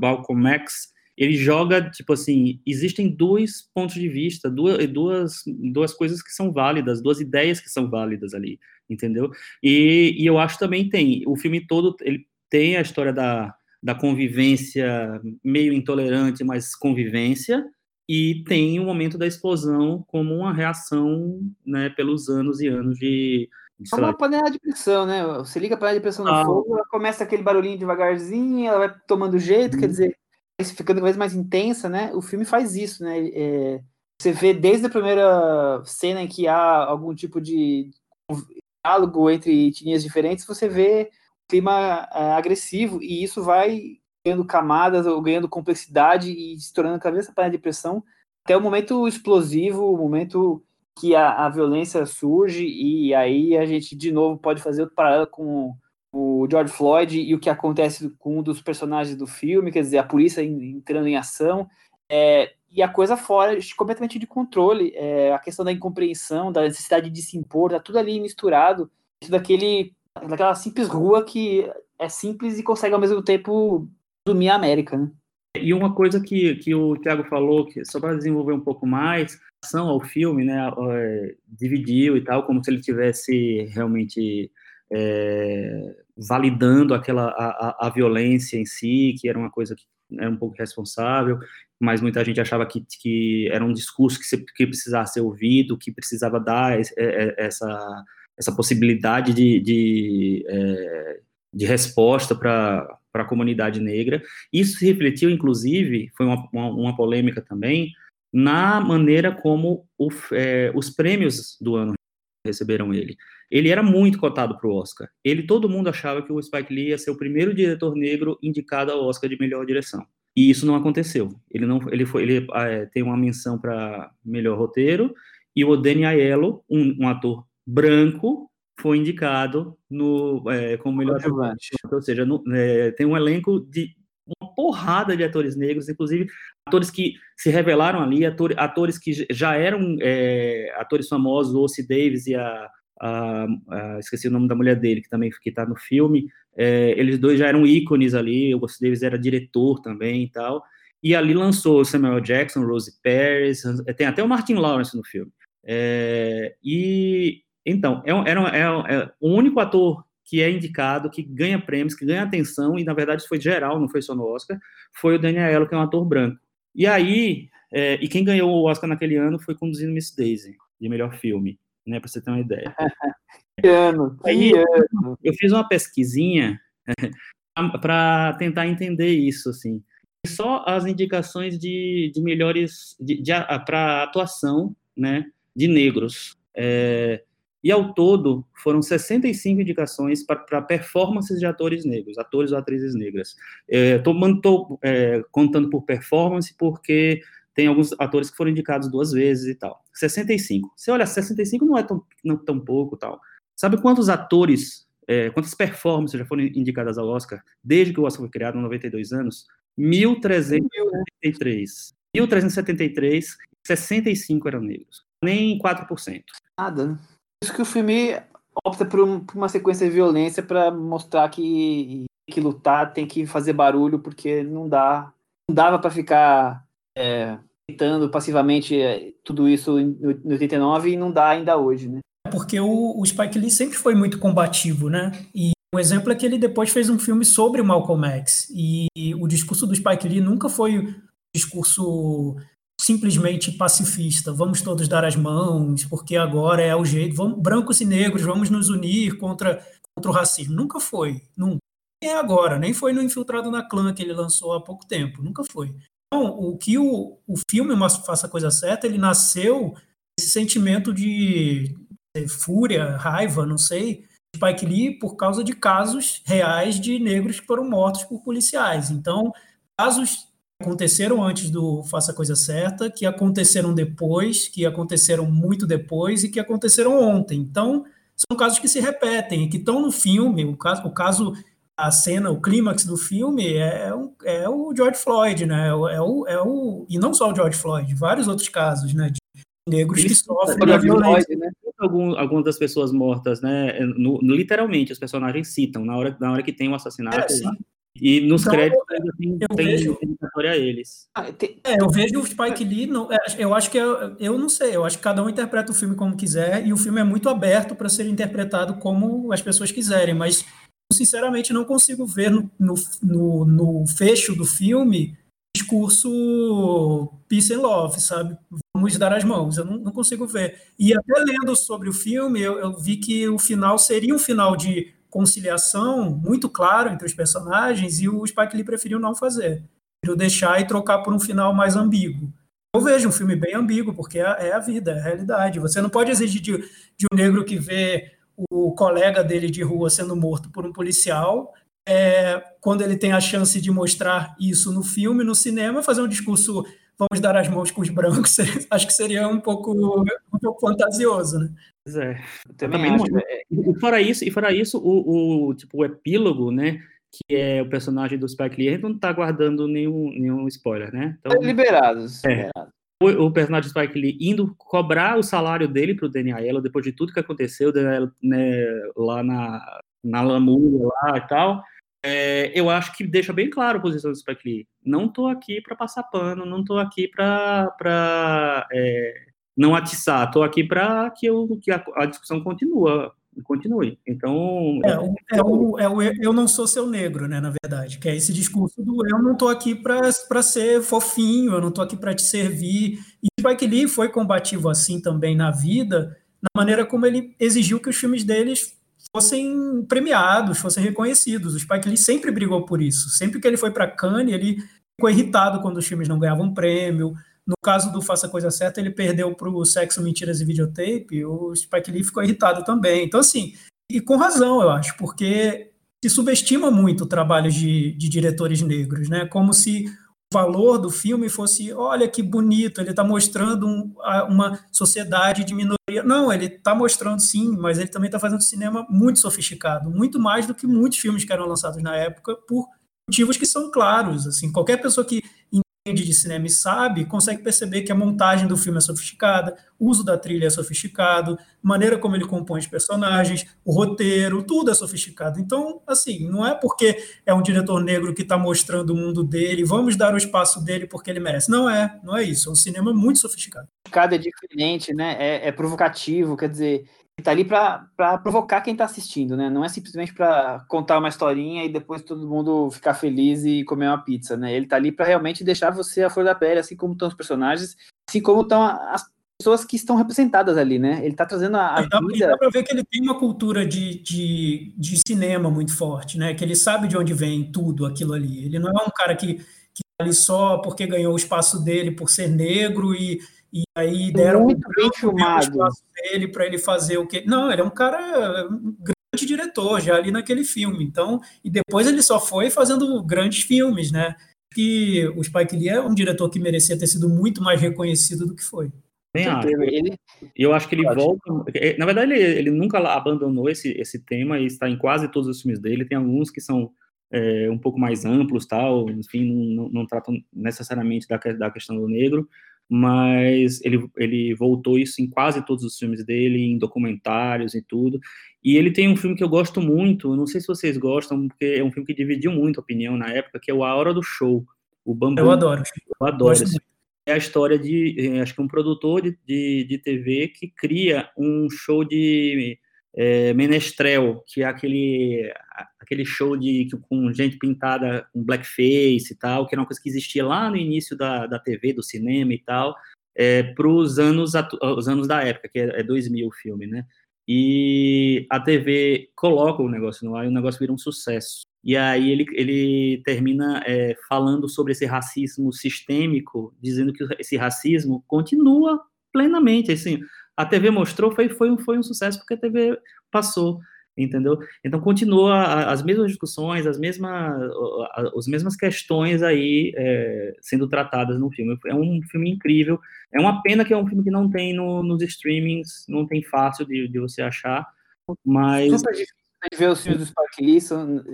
Malcolm X, ele joga, tipo assim, existem dois pontos de vista, duas, duas, duas coisas que são válidas, duas ideias que são válidas ali, entendeu? E, e eu acho também tem, o filme todo, ele tem a história da, da convivência meio intolerante, mas convivência, e tem o momento da explosão como uma reação, né, pelos anos e anos de... é uma panela de pressão, né? Você liga a panela de pressão no ah. fogo, ela começa aquele barulhinho devagarzinho, ela vai tomando jeito, hum. quer uhum. dizer, ficando cada vez mais intensa, né? O filme faz isso, né? É, você vê desde a primeira cena em que há algum tipo de diálogo entre etnias diferentes, você vê clima é, agressivo e isso vai ganhando camadas ou ganhando complexidade e se tornando cada vez essa panela de pressão até o momento explosivo, o momento que a, a, violência surge e aí a gente de novo pode fazer outro paralelo com o George Floyd e o que acontece com um dos personagens do filme, quer dizer, a polícia entrando em ação é, e a coisa fora completamente de controle, é, a questão da incompreensão, da necessidade de se impor, tá tudo ali misturado, isso daquele, daquela simples rua que é simples e consegue ao mesmo tempo resumir a América, né? E uma coisa que, que o Thiago falou, que só para desenvolver um pouco mais, ação ao filme, né, é, dividiu e tal, como se ele tivesse realmente é, validando aquela a, a, violência em si, que era uma coisa que era um pouco responsável, mas muita gente achava que, que era um discurso que, se, que precisava ser ouvido, que precisava dar é, é, essa, essa possibilidade de, de, é, de resposta para para a comunidade negra. Isso se refletiu, inclusive, foi uma, uma, uma polêmica também, na maneira como o, é, os prêmios do ano receberam ele. Ele era muito cotado para o Oscar. Ele, todo mundo achava que o Spike Lee ia ser o primeiro diretor negro indicado ao Oscar de melhor direção. E isso não aconteceu. Ele não, ele foi, ele é, tem uma menção para melhor roteiro e o Danny Aiello, um, um ator branco, foi indicado no, é, como melhor adjuvante. Ou seja, no, é, tem um elenco de uma porrada de atores negros, inclusive atores que se revelaram ali, ator, atores que já eram é, atores famosos, o Ossie Davis e a, a, a, esqueci o nome da mulher dele, que também está no filme, é, eles dois já eram ícones ali, o Ossie Davis era diretor também e tal, e ali lançou Samuel Jackson, Rose Paris, tem até o Martin Lawrence no filme. É, e então, é, é, é, o único ator que é indicado, que ganha prêmios, que ganha atenção, e na verdade foi geral, não foi só no Oscar, foi o Daniel que é um ator branco. E aí, é, e quem ganhou o Oscar naquele ano foi Conduzindo Miss Daisy, de melhor filme, né, para você ter uma ideia. que ano, que aí, ano. Eu fiz uma pesquisinha para tentar entender isso, assim. Só as indicações de, de melhores, para atuação, né, de negros. É, e ao todo foram 65 indicações para performances de atores negros, atores ou atrizes negras. Estou é, é, contando por performance porque tem alguns atores que foram indicados duas vezes e tal. 65. Você olha, 65 não é tão, não, tão pouco tal. Sabe quantos atores, é, quantas performances já foram indicadas ao Oscar desde que o Oscar foi criado, há 92 anos? 1.373. 1.373, 65 eram negros. Nem 4%. Nada, né? Isso que o filme opta por, um, por uma sequência de violência para mostrar que tem que lutar, tem que fazer barulho, porque não dá. Não dava para ficar é, tentando passivamente é, tudo isso no 89 e não dá ainda hoje, né? Porque o, o Spike Lee sempre foi muito combativo, né? E um exemplo é que ele depois fez um filme sobre o Malcolm X. E o discurso do Spike Lee nunca foi um discurso simplesmente pacifista. Vamos todos dar as mãos, porque agora é o jeito. Vamos, brancos e negros, vamos nos unir contra, contra o racismo. Nunca foi, nunca. Nem é agora, nem foi no Infiltrado na Clã que ele lançou há pouco tempo, nunca foi. Então, o que o, o filme Faça a Coisa Certa, ele nasceu esse sentimento de, de fúria, raiva, não sei, Spike Lee por causa de casos reais de negros que foram mortos por policiais. Então, casos aconteceram antes do Faça a Coisa Certa, que aconteceram depois, que aconteceram muito depois e que aconteceram ontem. Então, são casos que se repetem, que estão no filme. O caso, o caso a cena, o clímax do filme é, é o George Floyd, né? É o, é o, e não só o George Floyd, vários outros casos, né? De negros Isso, que sofrem a violência. Floyd, né? Algum, algumas das pessoas mortas, né? No, no, literalmente, os personagens citam na hora, na hora que tem o um assassinato. É, e nos então, créditos ainda tem, eu tem vejo, a eles. Ah, é, eu vejo o Spike Lee, não, é, eu acho que eu, eu não sei, eu acho que cada um interpreta o filme como quiser e o filme é muito aberto para ser interpretado como as pessoas quiserem, mas sinceramente não consigo ver no, no, no, no fecho do filme discurso peace and love, sabe? Vamos dar as mãos, eu não, não consigo ver. E até lendo sobre o filme, eu, eu vi que o final seria um final de conciliação muito claro entre os personagens e o Spike Lee preferiu não fazer. Preferiu deixar e trocar por um final mais ambíguo. Eu vejo um filme bem ambíguo, porque é, é a vida, é a realidade. Você não pode exigir de, de, um negro que vê o colega dele de rua sendo morto por um policial, é, quando ele tem a chance de mostrar isso no filme, no cinema, fazer um discurso vamos dar as mãos com os brancos, acho que seria um pouco, um pouco fantasioso, né? Pois é. Eu também, acho. É, e fora isso, e fora isso o, o, tipo, o epílogo, né? Que é o personagem do Spike Lee, a gente não tá guardando nenhum, nenhum spoiler, né? Então, liberados. É, O, o, personagem do Spike Lee indo cobrar o salário dele pro Daniel depois de tudo que aconteceu, né, lá na, na lamúria lá e tal. É, eu acho que deixa bem claro a posição do Spike Lee. Não tô aqui para passar pano, não tô aqui para é, não atiçar, estou aqui para que, eu, que a, a discussão continua, continue. Então. É, é, é, o, é o eu não sou seu negro, né, na verdade, que é esse discurso do eu não estou aqui para ser fofinho, eu não estou aqui para te servir. E Spike Lee foi combativo assim também na vida, na maneira como ele exigiu que os filmes deles fossem premiados, fossem reconhecidos. O Spike Lee sempre brigou por isso. Sempre que ele foi para Cannes, ele ficou irritado quando os filmes não ganhavam prêmio. No caso do Faça a Coisa Certa, ele perdeu para o Sexo, Mentiras e Videotape, o Spike Lee ficou irritado também. Então, assim, e com razão, eu acho, porque se subestima muito o trabalho de, de diretores negros, né? Como se o valor do filme fosse, olha que bonito, ele está mostrando um, uma sociedade de minoria. Não, ele está mostrando sim, mas ele também está fazendo cinema muito sofisticado, muito mais do que muitos filmes que eram lançados na época por motivos que são claros. Assim, qualquer pessoa que entende de cinema e sabe, consegue perceber que a montagem do filme é sofisticada, o uso da trilha é sofisticado, maneira como ele compõe os personagens, o roteiro, tudo é sofisticado. Então, assim, não é porque é um diretor negro que está mostrando o mundo dele, vamos dar o espaço dele porque ele merece. Não é, não é isso. É um cinema muito sofisticado. Cada é diferente, né? É, é provocativo, quer dizer, tá ali para provocar quem está assistindo, né? Não é simplesmente para contar uma historinha e depois todo mundo ficar feliz e comer uma pizza, né? Ele tá ali para realmente deixar você a flor da pele, assim como estão os personagens, assim como estão as pessoas que estão representadas ali, né? Ele tá trazendo a, a dá, vida... dá para ver que ele tem uma cultura de, de, de cinema muito forte, né? Que ele sabe de onde vem tudo aquilo ali. Ele não é um cara que, que tá ali só porque ganhou o espaço dele por ser negro e e aí deram muito um bem filmado dele para ele fazer o que. Não, ele é um cara um grande diretor já ali naquele filme. Então, e depois ele só foi fazendo grandes filmes, né? Que o Spike Lee é um diretor que merecia ter sido muito mais reconhecido do que foi. Bem, acho. Ele... Eu acho que ele volta. É, na verdade, ele, ele nunca abandonou esse, esse tema e está em quase todos os filmes dele. Tem alguns que são é, um pouco mais amplos, tal, enfim, não, não, não tratam necessariamente da, da questão do negro, mas ele, ele voltou isso em quase todos os filmes dele, em documentários e tudo. E ele tem um filme que eu gosto muito, não sei se vocês gostam, porque é um filme que dividiu muito a opinião na época, que é o A Hora do Show. O Bambu. Eu adoro. Eu adoro. É a história de, eh, acho que um produtor de, de, de TV que cria um show de é, Menestrel, que é aquele, aquele show de com gente pintada com blackface e tal, que era uma coisa que existia lá no início da, da TV, do cinema e tal, é, para os anos, os anos da época, que é, é 2000 o filme, né? E a TV coloca o negócio no ar e o negócio vira um sucesso. E aí ele, ele termina é, falando sobre esse racismo sistêmico, dizendo que esse racismo continua plenamente, assim, a TV mostrou, foi, foi, um, foi um sucesso porque a TV passou, entendeu? Então continua as mesmas discussões, as mesmas, as mesmas questões aí é, sendo tratadas no filme. É um filme incrível. É uma pena que é um filme que não tem no, nos streamings, não tem fácil de, de você achar, mas super difícil de ver os filmes do Spike Lee,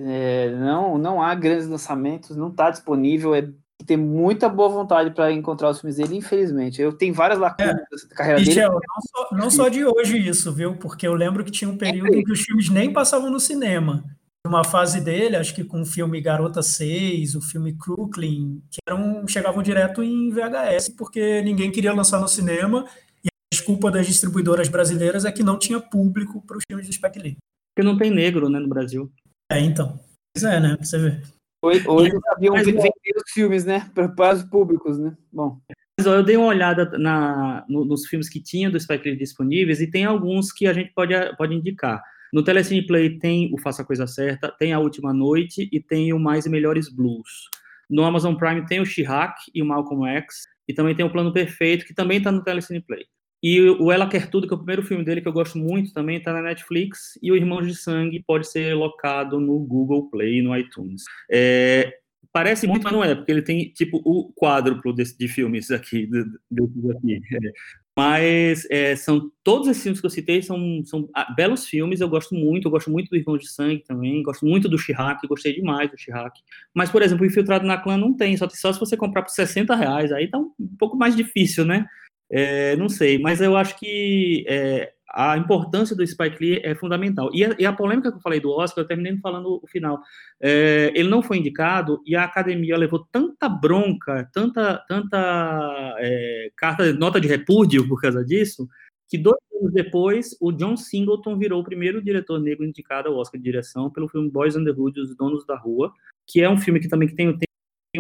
é, não, não há grandes lançamentos, não está disponível, é tem muita boa vontade para encontrar os filmes dele, infelizmente. Eu tenho várias lacunas é. da carreira Michel, dele. Não só, não só, de hoje isso, viu? Porque eu lembro que tinha um período é. em que os filmes nem passavam no cinema. Uma fase dele, acho que com o filme Garota 6, o filme Crooklyn, que eram, chegavam direto em VHS, porque ninguém queria lançar no cinema, e a desculpa das distribuidoras brasileiras é que não tinha público para os filmes do Spike Lee. Porque não tem negro, né, no Brasil. É, então. Pois é, né? Você vê. Hoje, hoje haviam vendido os filmes, né? Para os públicos, né? Bom. Mas, ó, eu dei uma olhada na, no, nos filmes que tinham do Spike Lee disponíveis e tem alguns que a gente pode, pode indicar. No Telecine Play tem o Faça a Coisa Certa, tem A Última Noite e tem o Mais e Melhores Blues. No Amazon Prime tem o She-Hack e o Malcolm X, e também tem o Plano Perfeito, que também está no Telecine Play. E o Ela Quer Tudo, que é o primeiro filme dele que eu gosto muito também, está na Netflix. E o Irmãos de Sangue pode ser locado no Google Play no iTunes. É, parece muito, mas não é, porque ele tem tipo o quádruplo desse, de filmes aqui. Desses aqui. É. Mas é, são todos esses filmes que eu citei são, são ah, belos filmes, eu gosto muito, eu gosto muito do Irmãos de Sangue também, gosto muito do Chirac, gostei demais do Chirac. Mas, por exemplo, Infiltrado na Clã não tem, só, só se você comprar por 60 reais, aí tá um pouco mais difícil, né? É, não sei, mas eu acho que é, a importância do Spike Lee é fundamental. E a, e a, polêmica que eu falei do Oscar, eu terminei falando o final. É, ele não foi indicado e a academia levou tanta bronca, tanta, tanta é, carta, nota de repúdio por causa disso, que dois anos depois, o John Singleton virou o primeiro diretor negro indicado ao Oscar de direção pelo filme Boys on the Hood, Os Donos da Rua, que é um filme que também tem, tem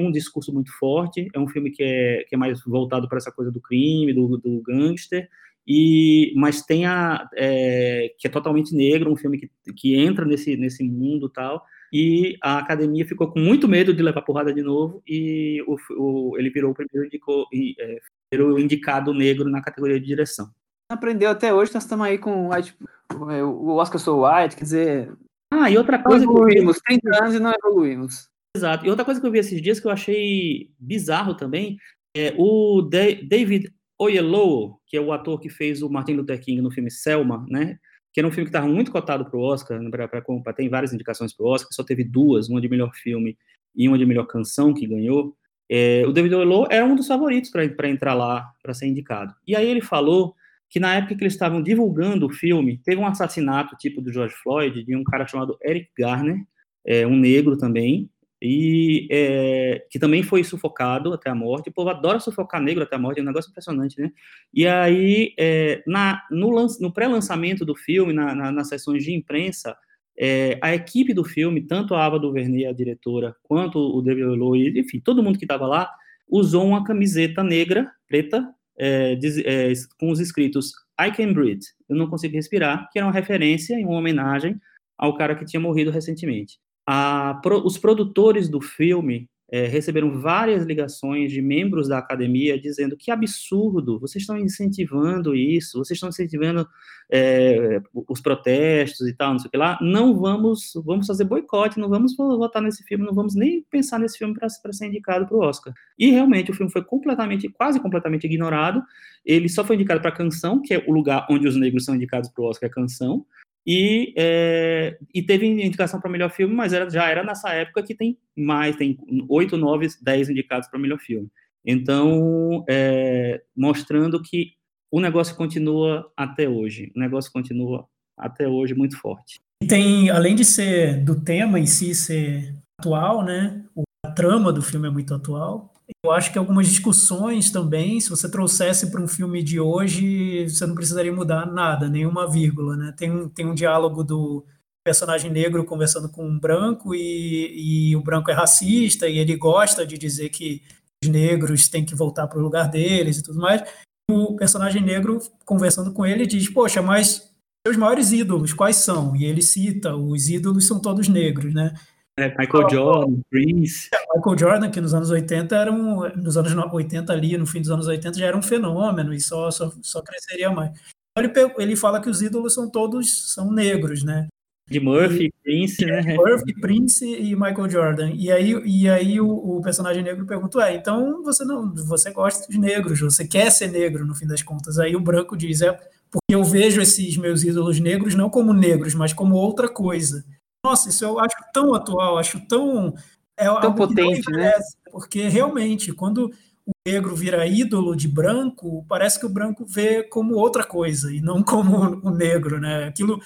um discurso muito forte, é um filme que é, que é mais voltado para essa coisa do crime, do, do gangster, e, mas tem a, é, que é totalmente negro, um filme que, que entra nesse, nesse mundo tal, e a academia ficou com muito medo de levar porrada de novo, e o, o, ele virou o primeiro, indicou, é, primeiro indicado negro na categoria de direção. Aprendeu até hoje, nós estamos aí com o Oscar So White, quer dizer... Ah, e outra coisa... Evoluímos, 30 anos e não evoluímos. Exato. E outra coisa que eu vi esses dias que eu achei bizarro também, é o David Oyelowo, que é o ator que fez o Martin Luther King no filme Selma, né? Que era um filme que estava muito cotado para o Oscar, né, para ter várias indicações para o Oscar, só teve duas, uma de melhor filme e uma de melhor canção que ganhou, é, o David Oyelowo era um dos favoritos para entrar lá, para ser indicado. E aí ele falou que na época que eles estavam divulgando o filme, teve um assassinato tipo do George Floyd, de um cara chamado Eric Garner, é, um negro também, e é, que também foi sufocado até a morte. O povo adora sufocar negro até a morte, é um negócio impressionante, né? E aí, é, na, no, no pré-lançamento do filme, na, na, nas sessões de imprensa, é, a equipe do filme, tanto a Ava DuVernay, a diretora, quanto o David Oyelowo, enfim, todo mundo que estava lá, usou uma camiseta negra, preta, é, é, com os escritos I can breathe, eu não consigo respirar, que era uma referência e uma homenagem ao cara que tinha morrido recentemente. A, os produtores do filme é, receberam várias ligações de membros da academia dizendo que absurdo, vocês estão incentivando isso, vocês estão incentivando é, os protestos e tal, não sei o que lá, não vamos, vamos fazer boicote, não vamos votar nesse filme, não vamos nem pensar nesse filme para ser indicado para o Oscar. E realmente o filme foi completamente, quase completamente ignorado, ele só foi indicado para canção, que é o lugar onde os negros são indicados para o Oscar, é canção, e, é, e teve indicação para melhor filme, mas era, já era nessa época que tem mais, tem oito, nove, dez indicados para melhor filme. Então, é, mostrando que o negócio continua até hoje, o negócio continua até hoje muito forte. E tem, além de ser do tema em si ser atual, né, a trama do filme é muito atual, eu acho que algumas discussões também, se você trouxesse para um filme de hoje, você não precisaria mudar nada, nenhuma vírgula, né? Tem um, tem um diálogo do personagem negro conversando com um branco e, e o branco é racista e ele gosta de dizer que os negros têm que voltar para o lugar deles e tudo mais. O personagem negro conversando com ele diz: Poxa, mas seus maiores ídolos quais são? E ele cita: os ídolos são todos negros, né? É, Michael Jordan, Prince. É, Michael Jordan, que nos anos 80 era um, nos anos 80 ali, no fim dos anos 80 já era um fenômeno e só, só, só cresceria mais. Ele, ele fala que os ídolos são todos são negros, né? De Murphy, e, Prince, né? Murphy, Prince e Michael Jordan. E aí, e aí o, o, personagem negro perguntou: é, então você não, você gosta dos negros, você quer ser negro no fim das contas? Aí o branco diz: é porque eu vejo esses meus ídolos negros não como negros, mas como outra coisa. Nossa, isso eu acho tão atual, acho tão. É tão potente, né? Porque realmente, quando o negro vira ídolo de branco, parece que o branco vê como outra coisa e não como o negro, né? Aquilo,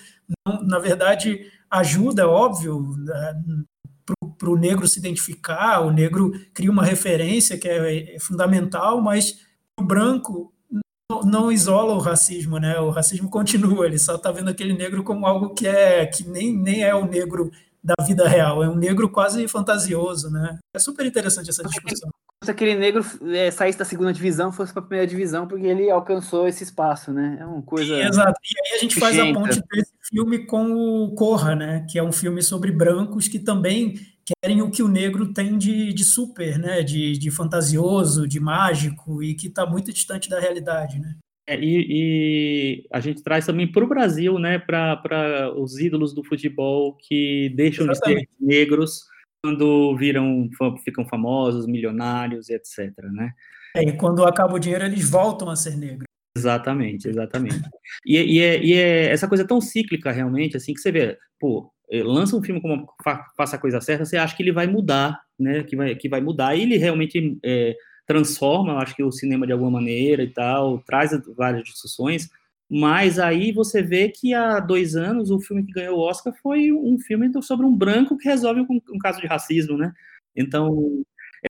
na verdade, ajuda, óbvio, né, para o negro se identificar, o negro cria uma referência que é, é fundamental, mas o branco não isola o racismo, né? O racismo continua, ele só está vendo aquele negro como algo que é que nem, nem é o negro da vida real, é um negro quase fantasioso, né? É super interessante essa discussão. Se aquele negro é, saísse da segunda divisão, fosse para a primeira divisão, porque ele alcançou esse espaço, né? É uma coisa. exato. E aí a gente faz a ponte desse filme com o Corra, né? Que é um filme sobre brancos que também querem o que o negro tem de, de super, né? De, de fantasioso, de mágico e que está muito distante da realidade, né? É, e, e, a gente traz também para o Brasil, né? Para os ídolos do futebol que deixam Exatamente. de ser negros quando viram, ficam famosos, milionários, etc. Né? É, e quando acaba o dinheiro, eles voltam a ser negros. Exatamente, exatamente. E, e, é, e é essa coisa tão cíclica, realmente, assim, que você vê, pô, lança um filme como Faça a Coisa Certa, você acha que ele vai mudar, né, que vai, que vai mudar, e ele realmente é, transforma, acho que o cinema de alguma maneira e tal, traz várias discussões, mas aí você vê que há dois anos o filme que ganhou o Oscar foi um filme sobre um branco que resolve um, um caso de racismo, né? Então,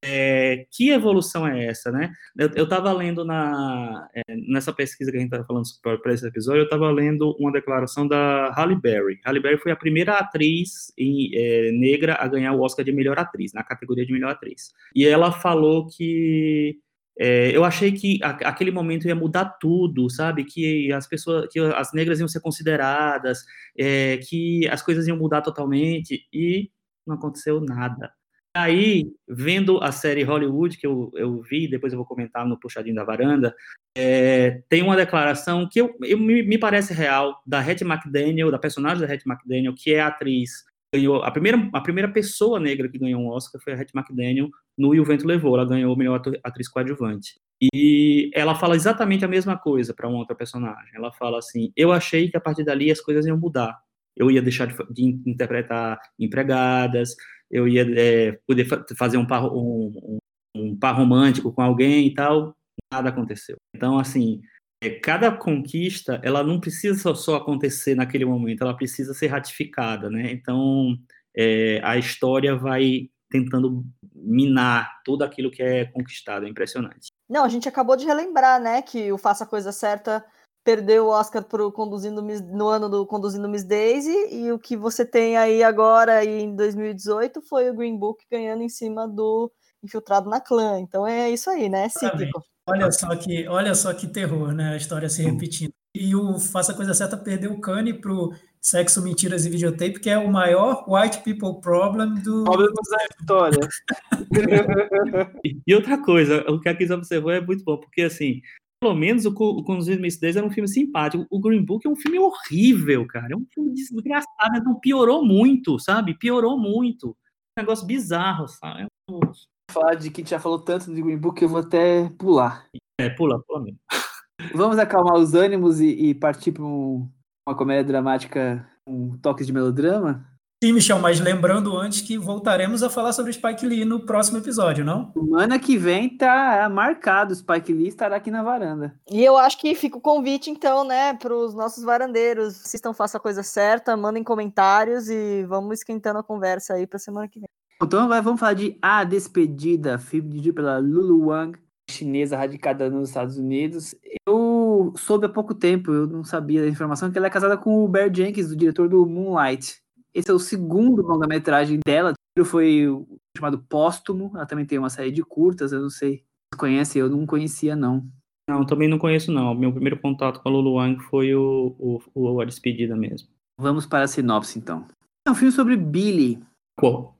é, que evolução é essa, né? Eu estava lendo na, é, nessa pesquisa que a gente estava falando para esse episódio, eu estava lendo uma declaração da Halle Berry. Halle Berry foi a primeira atriz em, é, negra a ganhar o Oscar de melhor atriz, na categoria de melhor atriz. E ela falou que é, eu achei que a, aquele momento ia mudar tudo, sabe? Que as pessoas, que as negras iam ser consideradas, é, que as coisas iam mudar totalmente e não aconteceu nada. Aí, vendo a série Hollywood, que eu, eu vi, depois eu vou comentar no Puxadinho da Varanda, é, tem uma declaração que eu, eu me, me, parece real, da Hattie McDaniel, da personagem da Hattie McDaniel, que é a atriz, ganhou, a primeira, a primeira pessoa negra que ganhou um Oscar foi a Hattie McDaniel, no E o Vento Levou, ela ganhou a melhor atriz coadjuvante. E ela fala exatamente a mesma coisa para uma outra personagem. Ela fala assim: Eu achei que a partir dali as coisas iam mudar. Eu ia deixar de, de interpretar empregadas, eu ia é, poder fa fazer um par, um, um par romântico com alguém e tal, nada aconteceu. Então, assim, é, cada conquista, ela não precisa só, acontecer naquele momento, ela precisa ser ratificada, né? Então, é, a história vai tentando minar tudo aquilo que é conquistado, é impressionante. Não, a gente acabou de relembrar, né, que o Faça a Coisa Certa perdeu o Oscar pro conduzindo Miss, no ano do Conduzindo Miss Daisy e o que você tem aí agora aí em 2018 foi o Green Book ganhando em cima do Infiltrado na Clã. Então é isso aí, né? É cíclico. Olha só que, olha só que terror, né? A história se repetindo. E o Faça a Coisa Certa perdeu o Cane pro Sexo, Mentiras e Videotape, que é o maior white people problem do. Problema da história. e outra coisa, o que a Cris observou é muito bom, porque assim, pelo menos o, o Conduzido Daisy era um filme simpático. O Green Book é um filme horrível, cara. É um filme desgraçado, então piorou muito, sabe? Piorou muito. Um negócio bizarro, sabe? É um... Falar de que já falou tanto de Green Book, eu vou até pular. É, pula, pula mesmo. Vamos acalmar os ânimos e, e partir para um, uma comédia dramática com toques de melodrama? Sim, Michel, mas lembrando antes que voltaremos a falar sobre Spike Lee no próximo episódio, não? Semana que vem tá marcado, Spike Lee estará aqui na varanda. E eu acho que fica o convite, então, né, para os nossos varandeiros. Assistam, façam a coisa certa, mandem comentários e vamos esquentando a conversa aí para semana que vem. Então vamos falar de A Despedida, filme dirigido pela Lulu Wang, chinesa radicada nos Estados Unidos. Eu soube há pouco tempo, eu não sabia da informação, que ela é casada com o Bear Jenkins, o diretor do Moonlight. Esse é o segundo longa-metragem dela. O foi chamado Póstumo. Ela também tem uma série de curtas, eu não sei se conhece, eu não conhecia, não. Não, também não conheço, não. Meu primeiro contato com a Lulu Wang foi o, o, o A Despedida mesmo. Vamos para a sinopse, então. É um filme sobre Billy.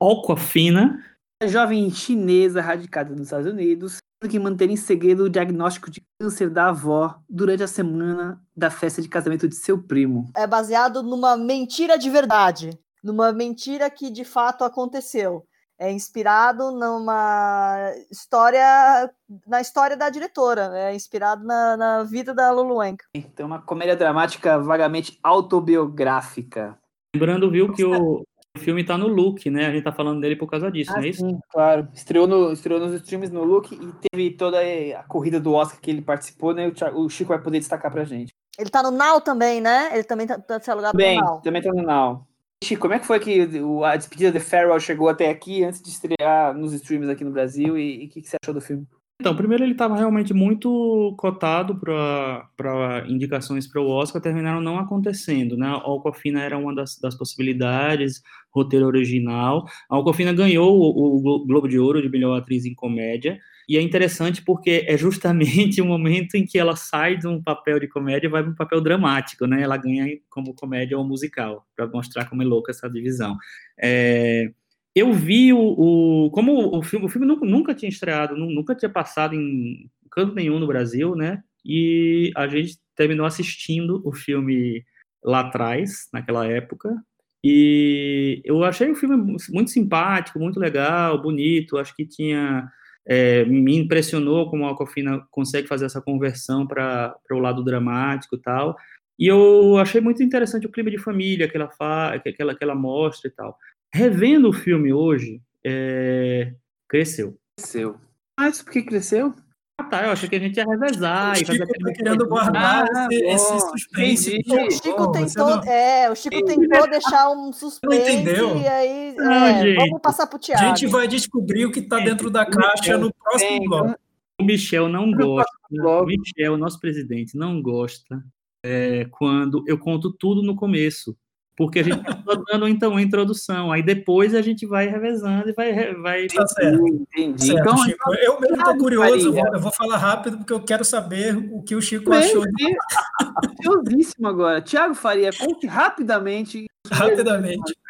Aquafina. A jovem chinesa radicada nos Estados Unidos que manter em segredo o diagnóstico de câncer da avó durante a semana da festa de casamento de seu primo. É baseado numa mentira de verdade, numa mentira que de fato aconteceu. É inspirado numa história, na história da diretora, é inspirado na, na vida da Lulu Wang. Então, uma comédia dramática vagamente autobiográfica. Lembrando, viu, que o, o filme tá no Look, né? A gente tá falando dele por causa disso, ah, não é isso? Sim, claro. Estreou, no, estreou nos streams no Look e teve toda a corrida do Oscar que ele participou, né? O Chico vai poder destacar pra gente. Ele tá no Now também, né? Ele também tá, tá se alugado Bem, no Now. também tá no Now. Chico, como é que foi que a despedida de Farrell chegou até aqui antes de estrear nos streams aqui no Brasil e o que, que você achou do filme? Então, primeiro ele estava realmente muito cotado para indicações para o Oscar, terminaram não acontecendo, né? A Alcofina era uma das, das possibilidades, roteiro original. A Alcofina ganhou o, o, Globo de Ouro de melhor atriz em comédia, e é interessante porque é justamente o momento em que ela sai de um papel de comédia e vai para um papel dramático, né? Ela ganha como comédia ou musical, para mostrar como é louca essa divisão. É, eu vi o, o, como o filme, o filme nunca, nunca tinha estreado, nunca tinha passado em canto nenhum no Brasil, né? E a gente terminou assistindo o filme lá atrás, naquela época. E eu achei o filme muito simpático, muito legal, bonito. Acho que tinha é, me impressionou como a Alcofina consegue fazer essa conversão para o lado dramático e tal. E eu achei muito interessante o clima de família que ela, fa, que, ela, que ela mostra e tal. Revendo o filme hoje, é... cresceu. Cresceu. Mas por que cresceu? Ah, tá. Eu achei que a gente ia revezar. O Chico tá querendo guardar ah, esse, esse, suspense. O Chico tentou, não... é, o Chico tentou deixar um suspense. Não entendeu? E aí, ah, é, vamos passar pro Thiago. A gente vai descobrir o que está dentro da caixa no próximo bloco. O Michel não gosta. O Michel, nosso presidente, não gosta é, quando eu conto tudo no começo porque a gente está dando então uma introdução, aí depois a gente vai revezando e vai. vai... Tá certo. Entendi. Certo, então, Chico, eu mesmo estou curioso, eu vou, eu vou, falar rápido, porque eu quero saber o que o Chico Bem, achou. Curiosíssimo agora. Tiago Faria, conte rapidamente. Rapidamente.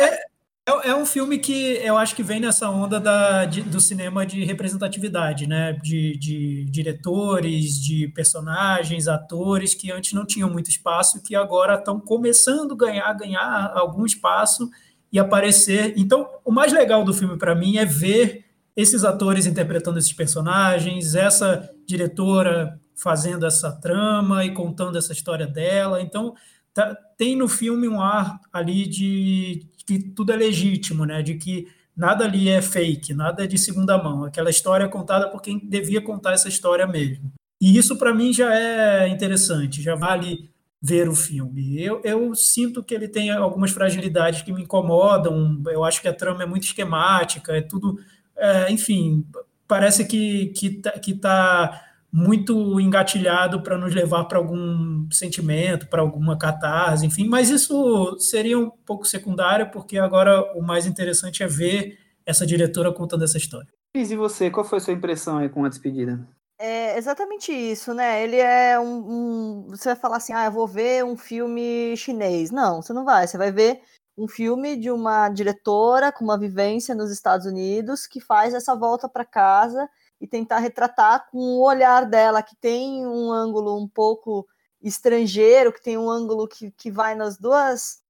É, é, é, um filme que eu acho que vem nessa onda da, de, do cinema de representatividade, né? De, de, diretores, de personagens, atores que antes não tinham muito espaço, que agora estão começando a ganhar, ganhar algum espaço e aparecer. Então, o mais legal do filme para mim é ver esses atores interpretando esses personagens, essa diretora fazendo essa trama e contando essa história dela. Então, tá, tem no filme um ar ali de que tudo é legítimo, né? De que nada ali é fake, nada é de segunda mão. Aquela história é contada por quem devia contar essa história mesmo. E isso para mim já é interessante, já vale ver o filme. Eu, eu sinto que ele tem algumas fragilidades que me incomodam. Eu acho que a trama é muito esquemática, é tudo, é, enfim, parece que que tá, que tá muito engatilhado para nos levar para algum sentimento, para alguma catarse, enfim, mas isso seria um pouco secundário, porque agora o mais interessante é ver essa diretora contando essa história. e você, qual foi a sua impressão aí com a despedida? É exatamente isso, né? Ele é um, um, Você vai falar assim, ah, eu vou ver um filme chinês. Não, você não vai. Você vai ver um filme de uma diretora com uma vivência nos Estados Unidos que faz essa volta para casa e tentar retratar com o olhar dela, que tem um ângulo um pouco estrangeiro, que tem um ângulo que, que vai nas duas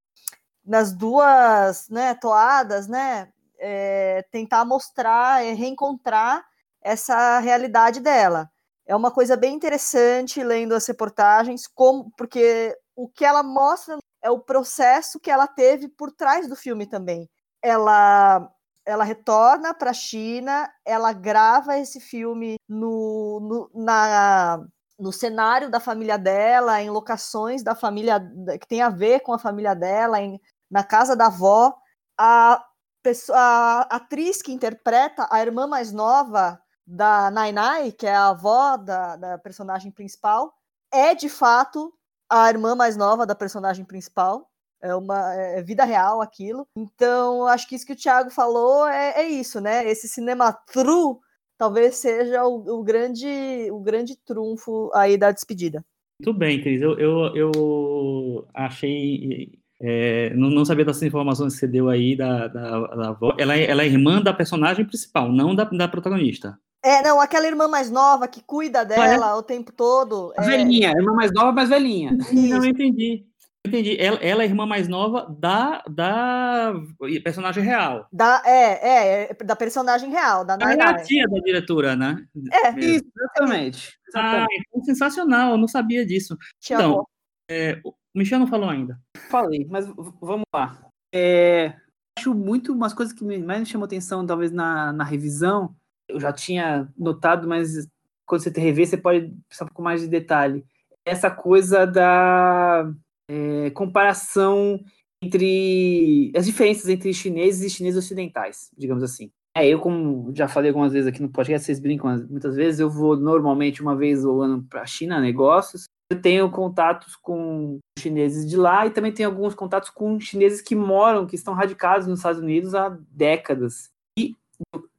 nas duas né, toadas, né? É, tentar mostrar, é, reencontrar essa realidade dela. É uma coisa bem interessante lendo as reportagens, como porque o que ela mostra é o processo que ela teve por trás do filme também. Ela ela retorna para a China, ela grava esse filme no, no, na, no cenário da família dela, em locações da família que tem a ver com a família dela, em, na casa da avó. A, pessoa, a atriz que interpreta a irmã mais nova da Nainai, que é a avó da, da personagem principal, é de fato a irmã mais nova da personagem principal é uma é, é vida real aquilo. Então, acho que isso que o Thiago falou é, é isso, né? Esse cinema true talvez seja o, o, grande, o grande trunfo aí da despedida. Muito bem, Cris. Eu, eu, eu achei. É, não, não, sabia dessas informações que você deu aí da, da, da avó. Ela, é, ela é irmã da personagem principal, não da, da protagonista. É, não, aquela irmã mais nova que cuida dela ah, é? o tempo todo. A velhinha, irmã mais nova, mas velhinha. Isso. Não entendi. Entendi. Ela, ela, é a irmã mais nova da, da personagem real. Da, é, é, é da personagem real, da Ela é a tia da diretora, né? É, isso, exatamente. Ah, então, sensacional, eu não sabia disso. Tia então, é, o Michel não falou ainda. Falei, mas vamos lá. É, acho muito umas coisas que mais me chamou atenção, talvez na, na revisão, eu já tinha notado, mas quando você te rever, você pode precisar um pouco mais de detalhe. Essa coisa da é, comparação entre as diferenças entre chineses e chineses ocidentais, digamos assim. É, eu, como já falei algumas vezes aqui no podcast, vocês brincam muitas vezes, eu vou normalmente uma vez ao ano para a China, negócios. Eu tenho contatos com chineses de lá e também tenho alguns contatos com chineses que moram, que estão radicados nos Estados Unidos há décadas. E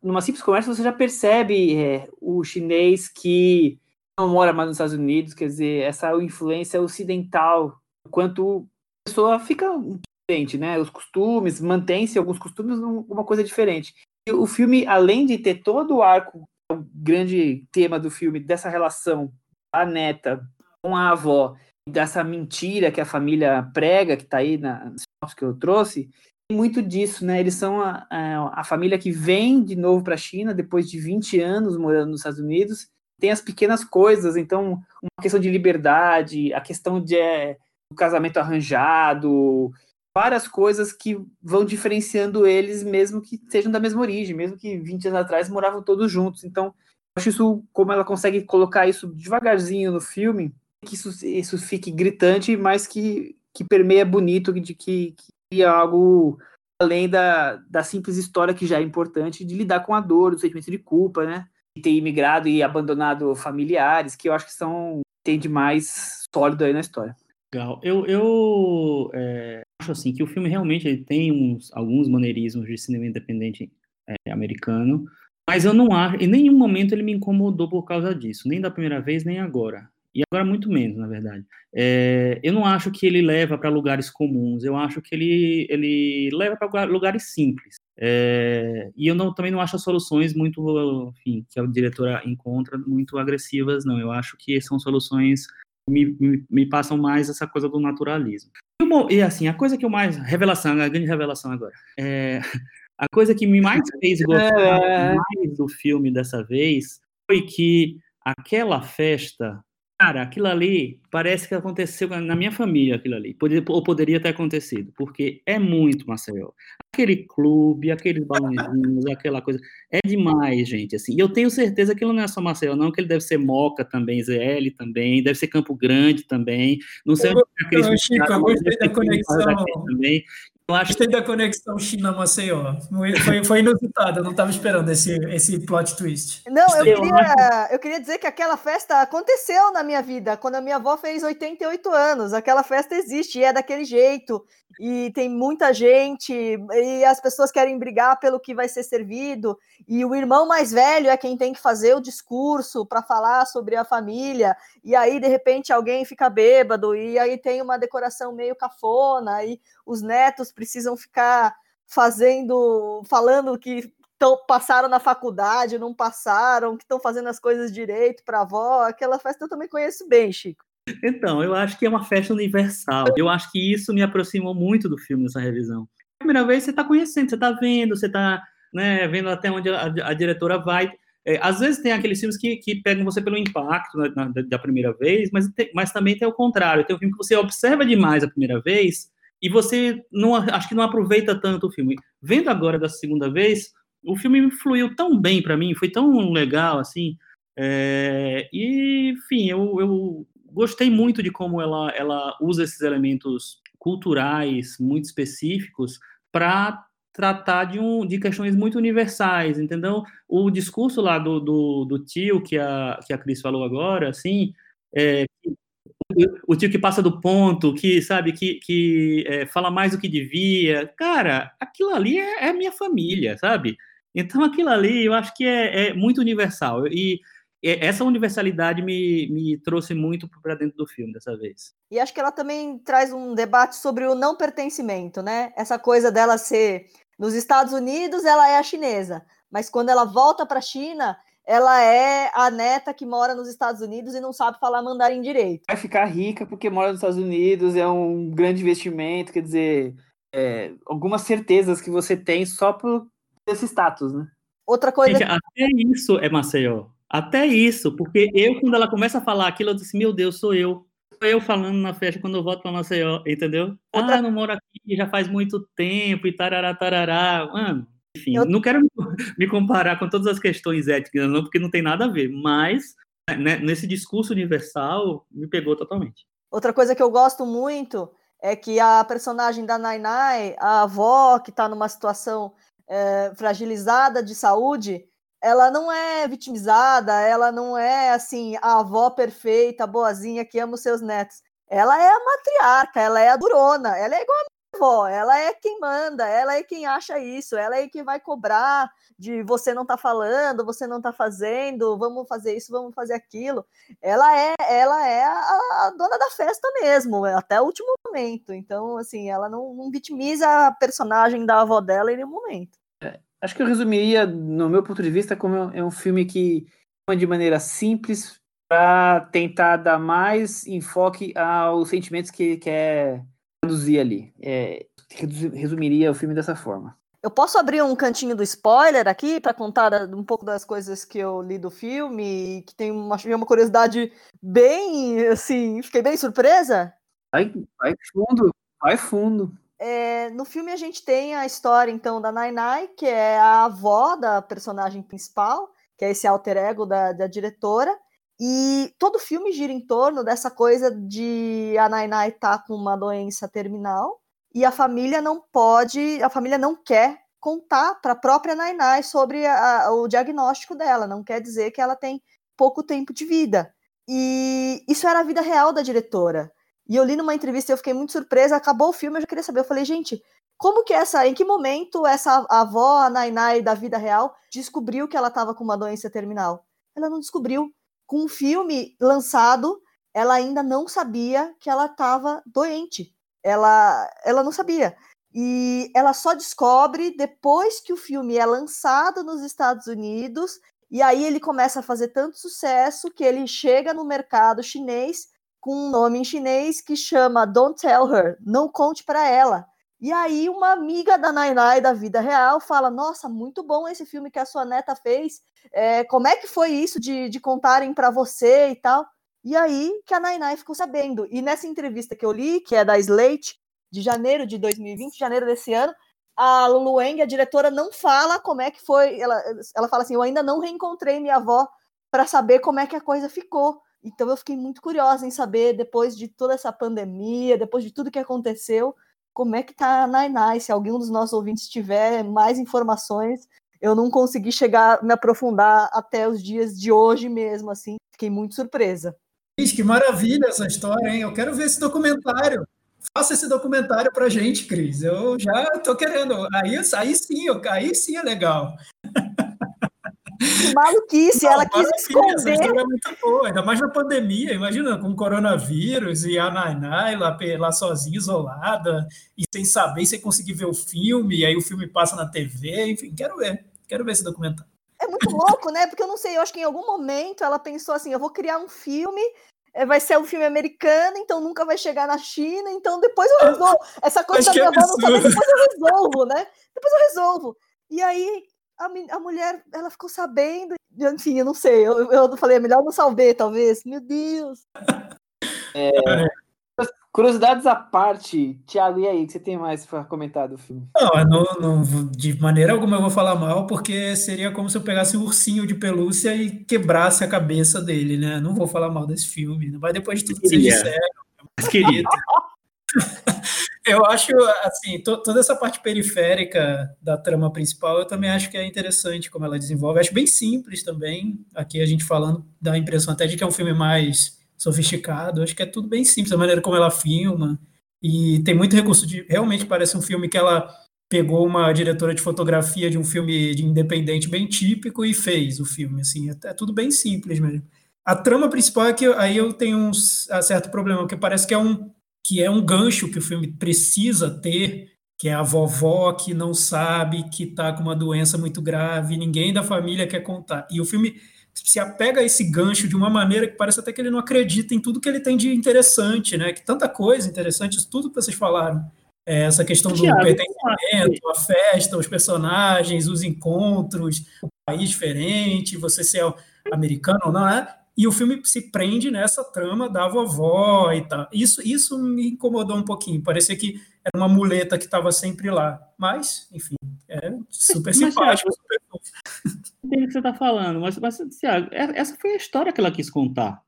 numa simples conversa você já percebe é, o chinês que não mora mais nos Estados Unidos, quer dizer, essa influência ocidental quanto a pessoa fica diferente, né? Os costumes, mantém-se alguns costumes uma coisa diferente. E o filme, além de ter todo o arco, o grande tema do filme, dessa relação da neta com a avó, dessa mentira que a família prega, que está aí na que eu trouxe, tem muito disso, né? Eles são a, a, a família que vem de novo para a China depois de 20 anos morando nos Estados Unidos. Tem as pequenas coisas, então, uma questão de liberdade, a questão de é, casamento arranjado, várias coisas que vão diferenciando eles, mesmo que sejam da mesma origem, mesmo que 20 anos atrás moravam todos juntos. Então, acho isso, como ela consegue colocar isso devagarzinho no filme, que isso, isso fique gritante, mas que, que permeia bonito, de que, que é algo além da, da simples história que já é importante de lidar com a dor, do sentimento de culpa, né? De ter imigrado e abandonado familiares, que eu acho que são tem de mais sólido aí na história. Legal. Eu, eu é, acho assim que o filme realmente ele tem uns, alguns maneirismos de cinema independente é, americano, mas eu não acho, em nenhum momento ele me incomodou por causa disso, nem da primeira vez, nem agora. E agora muito menos, na verdade. É, eu não acho que ele leva para lugares comuns, eu acho que ele, ele leva para lugares simples. É, e eu não, também não acho as soluções muito, enfim, que a diretora encontra, muito agressivas, não. Eu acho que são soluções me, me, me, passam mais essa coisa do naturalismo. E, assim, a coisa que eu mais. Revelação, a grande revelação agora. É, a coisa que me mais fez gostar é... mais do filme dessa vez foi que aquela festa Cara, aquilo ali parece que aconteceu na minha família, aquilo ali. Poderia, ou poderia ter acontecido, porque é muito Maceió. Aquele clube, aqueles balãozinhos, aquela coisa. É demais, gente. Assim. E eu tenho certeza que ele não é só Maceió, não, que ele deve ser Moca também, ZL também, deve ser Campo Grande também. Não sei eu, onde é eu, Chico, eu gostei da conexão. Também. Eu acho Gostei da conexão China-Maceió. Foi, foi inusitado, eu não estava esperando esse, esse plot twist. Não, eu queria, eu queria dizer que aquela festa aconteceu na minha vida, quando a minha avó fez 88 anos. Aquela festa existe e é daquele jeito. E tem muita gente, e as pessoas querem brigar pelo que vai ser servido. E o irmão mais velho é quem tem que fazer o discurso para falar sobre a família. E aí, de repente, alguém fica bêbado, e aí tem uma decoração meio cafona, e os netos precisam ficar fazendo, falando que tão, passaram na faculdade, não passaram, que estão fazendo as coisas direito para a avó. Aquela festa eu também conheço bem, Chico. Então, eu acho que é uma festa universal. Eu acho que isso me aproximou muito do filme nessa revisão. Primeira vez você está conhecendo, você está vendo, você está né, vendo até onde a, a diretora vai. É, às vezes tem aqueles filmes que, que pegam você pelo impacto na, da primeira vez, mas, tem, mas também tem o contrário. Tem um filme que você observa demais a primeira vez e você não acho que não aproveita tanto o filme. Vendo agora da segunda vez, o filme fluiu tão bem para mim, foi tão legal assim. É, e enfim, eu, eu gostei muito de como ela, ela usa esses elementos culturais muito específicos para tratar de, um, de questões muito universais, entendeu? O discurso lá do, do, do tio que a, que a Cris falou agora, assim, é, o tio que passa do ponto, que sabe, que, que é, fala mais do que devia. Cara, aquilo ali é, é, minha família, sabe? Então aquilo ali eu acho que é, é muito universal. E essa universalidade me, me trouxe muito para dentro do filme dessa vez. E acho que ela também traz um debate sobre o não pertencimento, né? Essa coisa dela ser nos Estados Unidos, ela é a chinesa, mas quando ela volta para a China, ela é a neta que mora nos Estados Unidos e não sabe falar mandarim direito. Vai ficar rica porque mora nos Estados Unidos, é um grande investimento, quer dizer, é, algumas certezas que você tem só por esse status, né? Outra coisa. Gente, até isso é Maceió. Até isso, porque eu, quando ela começa a falar aquilo, eu disse: Meu Deus, sou eu. Sou eu falando na festa quando eu volto para Maceió, entendeu? Outra... Ah, não moro aqui já faz muito tempo e tarará, tarará. Mano, enfim, eu... não quero me comparar com todas as questões éticas, não, porque não tem nada a ver, mas né, nesse discurso universal me pegou totalmente. Outra coisa que eu gosto muito é que a personagem da Nainai, a avó que está numa situação é, fragilizada de saúde, ela não é vitimizada, ela não é assim a avó perfeita, boazinha que ama os seus netos. Ela é a matriarca, ela é a durona, ela é igual a avó, ela é quem manda, ela é quem acha isso, ela é quem vai cobrar de você não tá falando, você não tá fazendo, vamos fazer isso, vamos fazer aquilo. Ela é, ela é a, dona da festa mesmo, até o último momento. Então, assim, ela não, não vitimiza a personagem da avó dela em nenhum momento. É, acho que eu resumiria, no meu ponto de vista, como é um filme que de maneira simples para tentar dar mais enfoque aos sentimentos que quer traduzir ali. É, resumiria o filme dessa forma. Eu posso abrir um cantinho do spoiler aqui para contar um pouco das coisas que eu li do filme, que tem uma, uma curiosidade bem, assim, fiquei bem surpresa? Vai, vai fundo, vai fundo. É, no filme a gente tem a história, então, da Nainai, que é a avó da personagem principal, que é esse alter ego da, da diretora, e todo filme gira em torno dessa coisa de a Nainai estar tá com uma doença terminal e a família não pode, a família não quer contar para a própria Nainai sobre a, o diagnóstico dela, não quer dizer que ela tem pouco tempo de vida. E isso era a vida real da diretora. E eu li numa entrevista e eu fiquei muito surpresa, acabou o filme, eu já queria saber, eu falei, gente, como que essa, em que momento essa avó, a Nainai da vida real, descobriu que ela estava com uma doença terminal? Ela não descobriu com o filme lançado, ela ainda não sabia que ela estava doente. Ela, ela não sabia. E ela só descobre depois que o filme é lançado nos Estados Unidos. E aí ele começa a fazer tanto sucesso que ele chega no mercado chinês com um nome em chinês que chama Don't Tell Her, não conte para ela. E aí uma amiga da Nainai da vida real fala: Nossa, muito bom esse filme que a sua neta fez. É, como é que foi isso de, de contarem para você e tal? E aí que a Nainai ficou sabendo. E nessa entrevista que eu li, que é da Slate, de janeiro de 2020, janeiro desse ano, a Lulu Wang, a diretora, não fala como é que foi. Ela, ela fala assim: Eu ainda não reencontrei minha avó para saber como é que a coisa ficou. Então eu fiquei muito curiosa em saber, depois de toda essa pandemia, depois de tudo que aconteceu, como é que tá a Nainai. Se algum dos nossos ouvintes tiver mais informações, eu não consegui chegar, me aprofundar até os dias de hoje mesmo, assim. Fiquei muito surpresa. Que maravilha essa história, hein? Eu quero ver esse documentário. Faça esse documentário pra gente, Cris. Eu já tô querendo. Aí, aí sim, aí sim é legal. maluquice, não, ela quis esconder. Essa história é muito boa, ainda mais na pandemia, imagina, com coronavírus e a Nainai lá, lá sozinha, isolada, e sem saber, sem conseguir ver o filme, e aí o filme passa na TV, enfim, quero ver, quero ver esse documentário. É muito louco, né? Porque eu não sei, eu acho que em algum momento ela pensou assim, eu vou criar um filme é, vai ser um filme americano, então nunca vai chegar na China, então depois eu resolvo. Essa coisa da minha avó não saber, depois eu resolvo, né? Depois eu resolvo. E aí a, a mulher, ela ficou sabendo, enfim, eu não sei, eu, eu falei, é melhor não salvar, talvez. Meu Deus. É, curiosidades à parte, Thiago, e aí, o que você tem mais para comentar do filme? Não, não, não, de maneira alguma eu vou falar mal, porque seria como se eu pegasse um ursinho de pelúcia e quebrasse a cabeça dele, né? Não vou falar mal desse filme, mas depois de tudo que vocês disseram, mas querido. Eu acho, assim, to, toda essa parte periférica da trama principal, eu também acho que é interessante como ela desenvolve. acho bem simples também. Aqui a gente falando, dá a impressão até de que é um filme mais sofisticado. acho que é tudo bem simples, a maneira como ela filma. E tem muito recurso de. Realmente parece um filme que ela pegou uma diretora de fotografia de um filme de independente bem típico e fez o filme. Assim, é, é tudo bem simples mesmo. A trama principal é que aí eu tenho um certo problema, porque parece que é um que é um gancho que o filme precisa ter, que é a vovó que não sabe que está com uma doença muito grave, ninguém da família quer contar. E o filme se apega a esse gancho de uma maneira que parece até que ele não acredita em tudo que ele tem de interessante, né? Que tanta coisa interessante, isso tudo que vocês falaram. É, essa questão do Thiago, pertencimento, a festa, os personagens, os encontros, o país diferente, você ser americano ou não, é? E o filme se prende nessa trama da vovó e tal. Isso, isso me incomodou um pouquinho. Parecia que era uma muleta que estava sempre lá. Mas, enfim, é super simpático. Entendo o que você está falando, mas, mas Thiago, é, essa foi a história que ela quis contar.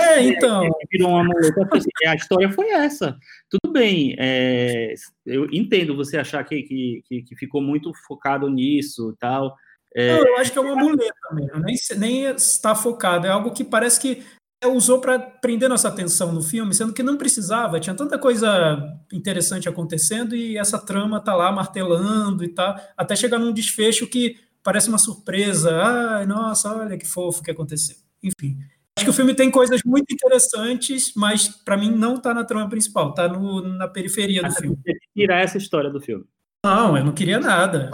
É, então. Virou uma muleta. Assim, a história foi essa. Tudo bem, é, eu entendo você achar que, que, que ficou muito focado nisso e tal. É... Não, eu acho que é uma muleta mesmo, nem, nem está focado, é algo que parece que usou para prender nossa atenção no filme, sendo que não precisava, tinha tanta coisa interessante acontecendo e essa trama tá lá martelando e tal, até chegar num desfecho que parece uma surpresa. Ai, nossa, olha que fofo que aconteceu. Enfim, acho que o filme tem coisas muito interessantes, mas para mim não tá na trama principal, tá no, na periferia do filme. Tirar essa história do filme. Não, eu não queria nada.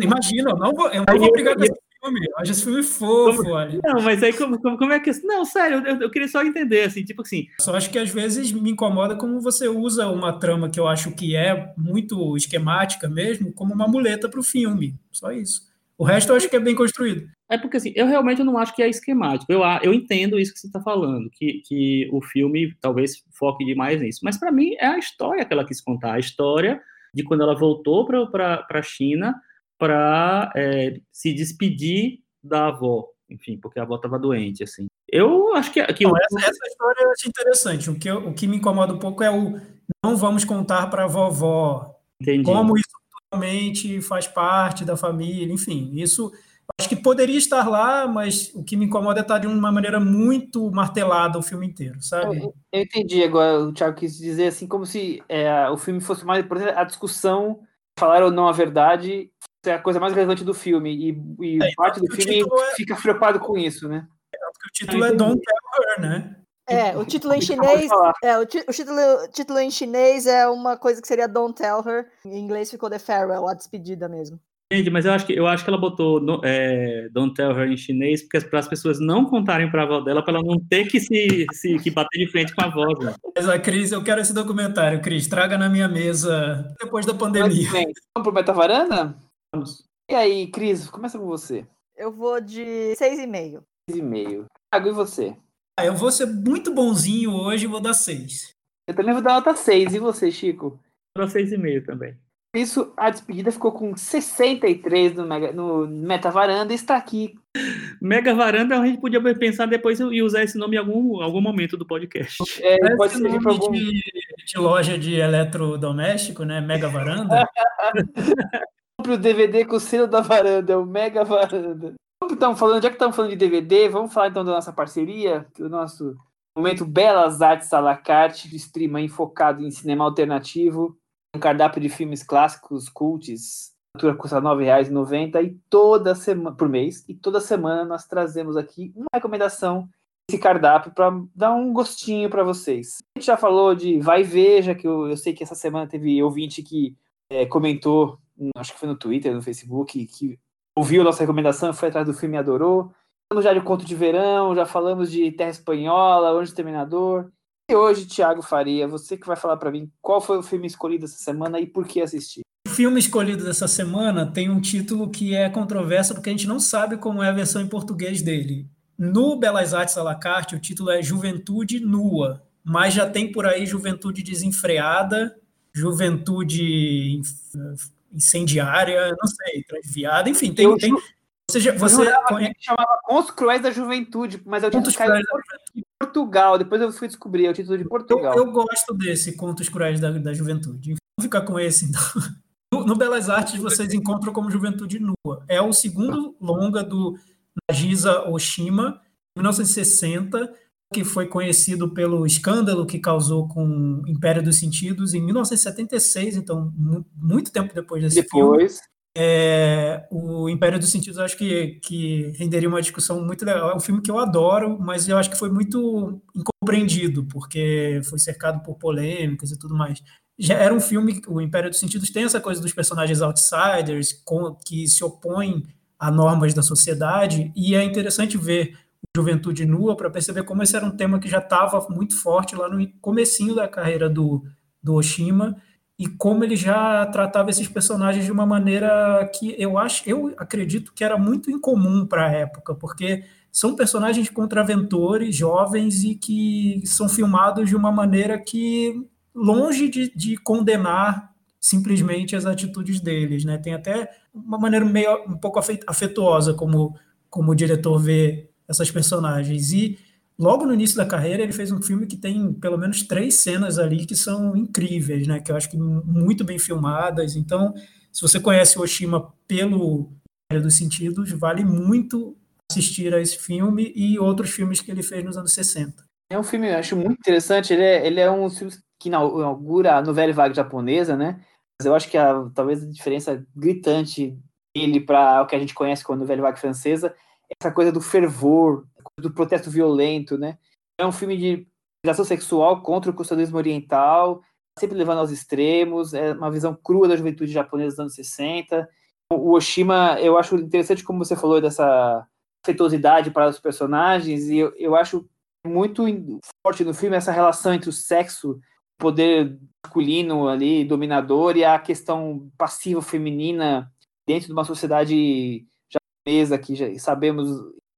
Imagina, eu não vou, eu não vou brigar com esse filme. Eu acho esse filme fofo, como. Não, mas aí como, como, como, é que. Não, sério, eu, eu queria só entender, assim, tipo assim. Só acho que às vezes me incomoda como você usa uma trama que eu acho que é muito esquemática mesmo, como uma muleta para o filme. Só isso. O resto eu acho que é bem construído. É porque assim, eu realmente não acho que é esquemático. Eu, eu entendo isso que você está falando, que, que o filme talvez foque demais nisso. Mas para mim é a história que ela quis contar, a história de quando ela voltou para a China para é, se despedir da avó, enfim, porque a avó estava doente, assim. Eu acho que... que não, essa, essa, história eu acho interessante. O que, eu, o que me incomoda um pouco é o não vamos contar para a vovó Entendi. como isso totalmente faz parte da família, enfim, isso acho que poderia estar lá, mas o que me incomoda é estar de uma maneira muito martelada o filme inteiro, sabe? Eu, eu entendi agora, o Thiago quis dizer assim, como se é, o filme fosse mais, por exemplo, a discussão, falar ou não a verdade, é a coisa mais relevante do filme, e, e é, parte do filme é... fica preocupado com isso, né? É, porque o título é Don't Tell Her, né? É, o título em chinês, é, o, o título, título em chinês é uma coisa que seria Don't Tell Her, em inglês ficou The Farewell, a despedida mesmo. Gente, mas eu acho que, eu acho que ela botou no, é, Don't Tell Her em chinês porque para as pessoas não contarem para a avó dela, para ela não ter que se, se que bater de frente com a avó. Né? Mas a Cris, eu quero esse documentário, Cris. Traga na minha mesa depois da pandemia. Vamos pro Metavaranda? Vamos. E aí, Cris, começa com você. Eu vou de 6,5. 6,5. Thiago, e você? Ah, eu vou ser muito bonzinho hoje e vou dar 6. Eu também vou dar nota 6. E você, Chico? Vou dar 6,5 também. Isso, a despedida ficou com 63 no, Mega, no Meta Varanda e está aqui. Mega Varanda, a gente podia pensar depois e usar esse nome em algum, algum momento do podcast. É, Parece pode ser nome de algum... de, de loja de eletrodoméstico, né? Mega Varanda. Compre o DVD com o selo da varanda, o Mega Varanda. Então, falando, já que estamos falando de DVD, vamos falar então da nossa parceria, do nosso momento Belas Artes à la carte, stream aí focado em cinema alternativo, um cardápio de filmes clássicos, cults, a altura custa R$ 9,90 e toda semana por mês, e toda semana nós trazemos aqui uma recomendação desse cardápio para dar um gostinho para vocês. A gente já falou de Vai Veja, que eu, eu sei que essa semana teve ouvinte que é, comentou, acho que foi no Twitter, no Facebook, que ouviu nossa recomendação, foi atrás do filme e adorou. Falamos já de Conto de Verão, já falamos de Terra Espanhola, Anjo Terminador. E hoje, Thiago Faria, você que vai falar para mim qual foi o filme escolhido essa semana e por que assistir. O filme escolhido dessa semana tem um título que é controverso porque a gente não sabe como é a versão em português dele. No Belas Artes à la carte, o título é Juventude Nua, mas já tem por aí Juventude Desenfreada, Juventude Incendiária, não sei, Transviada, enfim, tem. Eu tem você já- Eu você jurava conhece- chamava Contos Cruéis da Juventude, mas é o título Contos que caiu Cruéis de Portugal. Depois eu fui descobrir, é o título de Eu, Portugal. eu gosto desse Contos Cruéis da, da Juventude. Vamos ficar com esse, então. No, no Belas Artes, vocês encontram como Juventude Nua. É o segundo longa do Nagisa Oshima, 1960, que foi conhecido pelo escândalo que causou com Império dos Sentidos em 1976, então mu- muito tempo depois desse filme. É, o Império dos Sentidos eu acho que, que renderia uma discussão muito legal. É um filme que eu adoro, mas eu acho que foi muito incompreendido, porque foi cercado por polêmicas e tudo mais. Já era um filme, o Império dos Sentidos tem essa coisa dos personagens outsiders, com, que se opõem a normas da sociedade, e é interessante ver Juventude Nua para perceber como esse era um tema que já estava muito forte lá no comecinho da carreira do, do Oshima, e como ele já tratava esses personagens de uma maneira que eu acho, eu acredito que era muito incomum para a época, porque são personagens contraventores, jovens e que são filmados de uma maneira que longe de, de condenar simplesmente as atitudes deles, né? Tem até uma maneira meio um pouco afet- afetuosa como como o diretor vê essas personagens e Logo no início da carreira, ele fez um filme que tem pelo menos três cenas ali que são incríveis, né? Que eu acho que muito bem filmadas. Então, se você conhece Oshima pelo Império dos Sentidos, vale muito assistir a esse filme e outros filmes que ele fez nos anos 60. é um filme, eu acho muito interessante. Ele é, ele é um filme que inaugura a novela vaga japonesa, né? Mas eu acho que a, talvez a diferença gritante dele para o que a gente conhece como novela vaga francesa é essa coisa do fervor, do protesto violento, né? É um filme de relação sexual contra o conservadorismo oriental, sempre levando aos extremos, é uma visão crua da juventude japonesa dos anos 60. O Oshima, eu acho interessante como você falou dessa afetuosidade para os personagens, e eu, eu acho muito forte no filme essa relação entre o sexo, o poder masculino ali, dominador, e a questão passiva feminina dentro de uma sociedade japonesa que já sabemos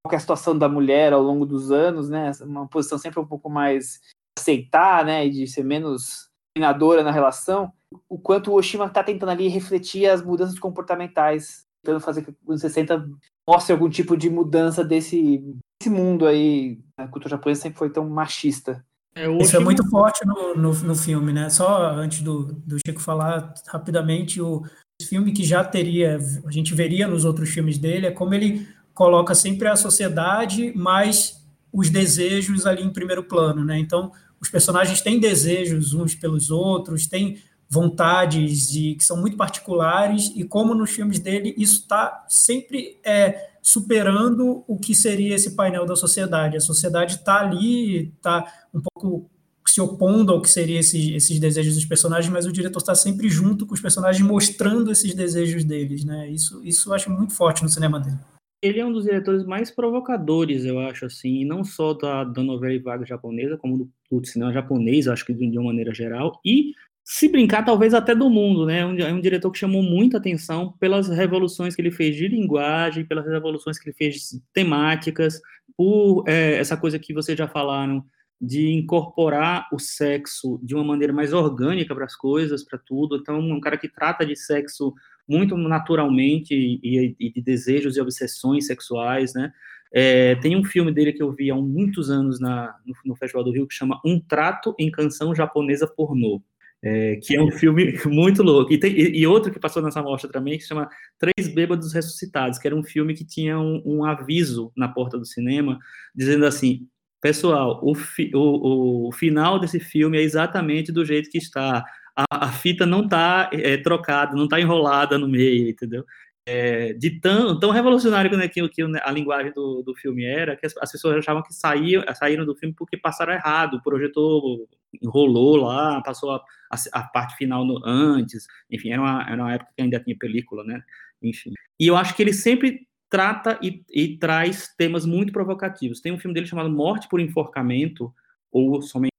qual é a situação da mulher ao longo dos anos, né? Uma posição sempre um pouco mais aceitar, né? E de ser menos dominadora na relação. O quanto o Oshima está tentando ali refletir as mudanças comportamentais, tentando fazer que os 60 mostre algum tipo de mudança desse, desse mundo aí. A cultura japonesa sempre foi tão machista. É, Isso é muito forte no, no, no filme, né? Só antes do, do Chico falar rapidamente, o filme que já teria, a gente veria nos outros filmes dele, é como ele coloca sempre a sociedade, mais os desejos ali em primeiro plano, né? Então, os personagens têm desejos uns pelos outros, têm vontades e que são muito particulares e como nos filmes dele isso está sempre é, superando o que seria esse painel da sociedade. A sociedade está ali, está um pouco se opondo ao que seriam esses, esses desejos dos personagens, mas o diretor está sempre junto com os personagens, mostrando esses desejos deles, né? Isso, isso eu acho muito forte no cinema dele. Ele é um dos diretores mais provocadores, eu acho, assim, não só da, da novela e vaga japonesa, como do, do cinema japonês, acho que de, uma maneira geral. E se brincar, talvez até do mundo, né? É um, é um diretor que chamou muita atenção pelas revoluções que ele fez de linguagem, pelas revoluções que ele fez temáticas, por é, essa coisa que vocês já falaram de incorporar o sexo de uma maneira mais orgânica para as coisas, para tudo. Então, um cara que trata de sexo muito naturalmente e, e de desejos e obsessões sexuais, né? É, tem um filme dele que eu vi há muitos anos na, no, no Festival do Rio que chama Um Trato em Canção Japonesa Pornô. É, que é um filme muito louco. E, tem, e, outro que passou nessa mostra também, que chama Três Bêbados Ressuscitados, que era um filme que tinha um, um aviso na porta do cinema, dizendo assim, pessoal, o, fi, o, o, final desse filme é exatamente do jeito que está. A, a fita não está é, trocada, não está enrolada no meio, entendeu? é, de tão, tão revolucionário né, que, que a linguagem do, do filme era, que as, as, pessoas achavam que saíam, saíram do filme porque passaram errado, o projetor enrolou lá, passou a, a, a parte final no, antes, enfim, era uma, era uma época que ainda tinha película, né, enfim. E eu acho que ele sempre trata e, e traz temas muito provocativos. Tem um filme dele chamado Morte por Enforcamento, ou somente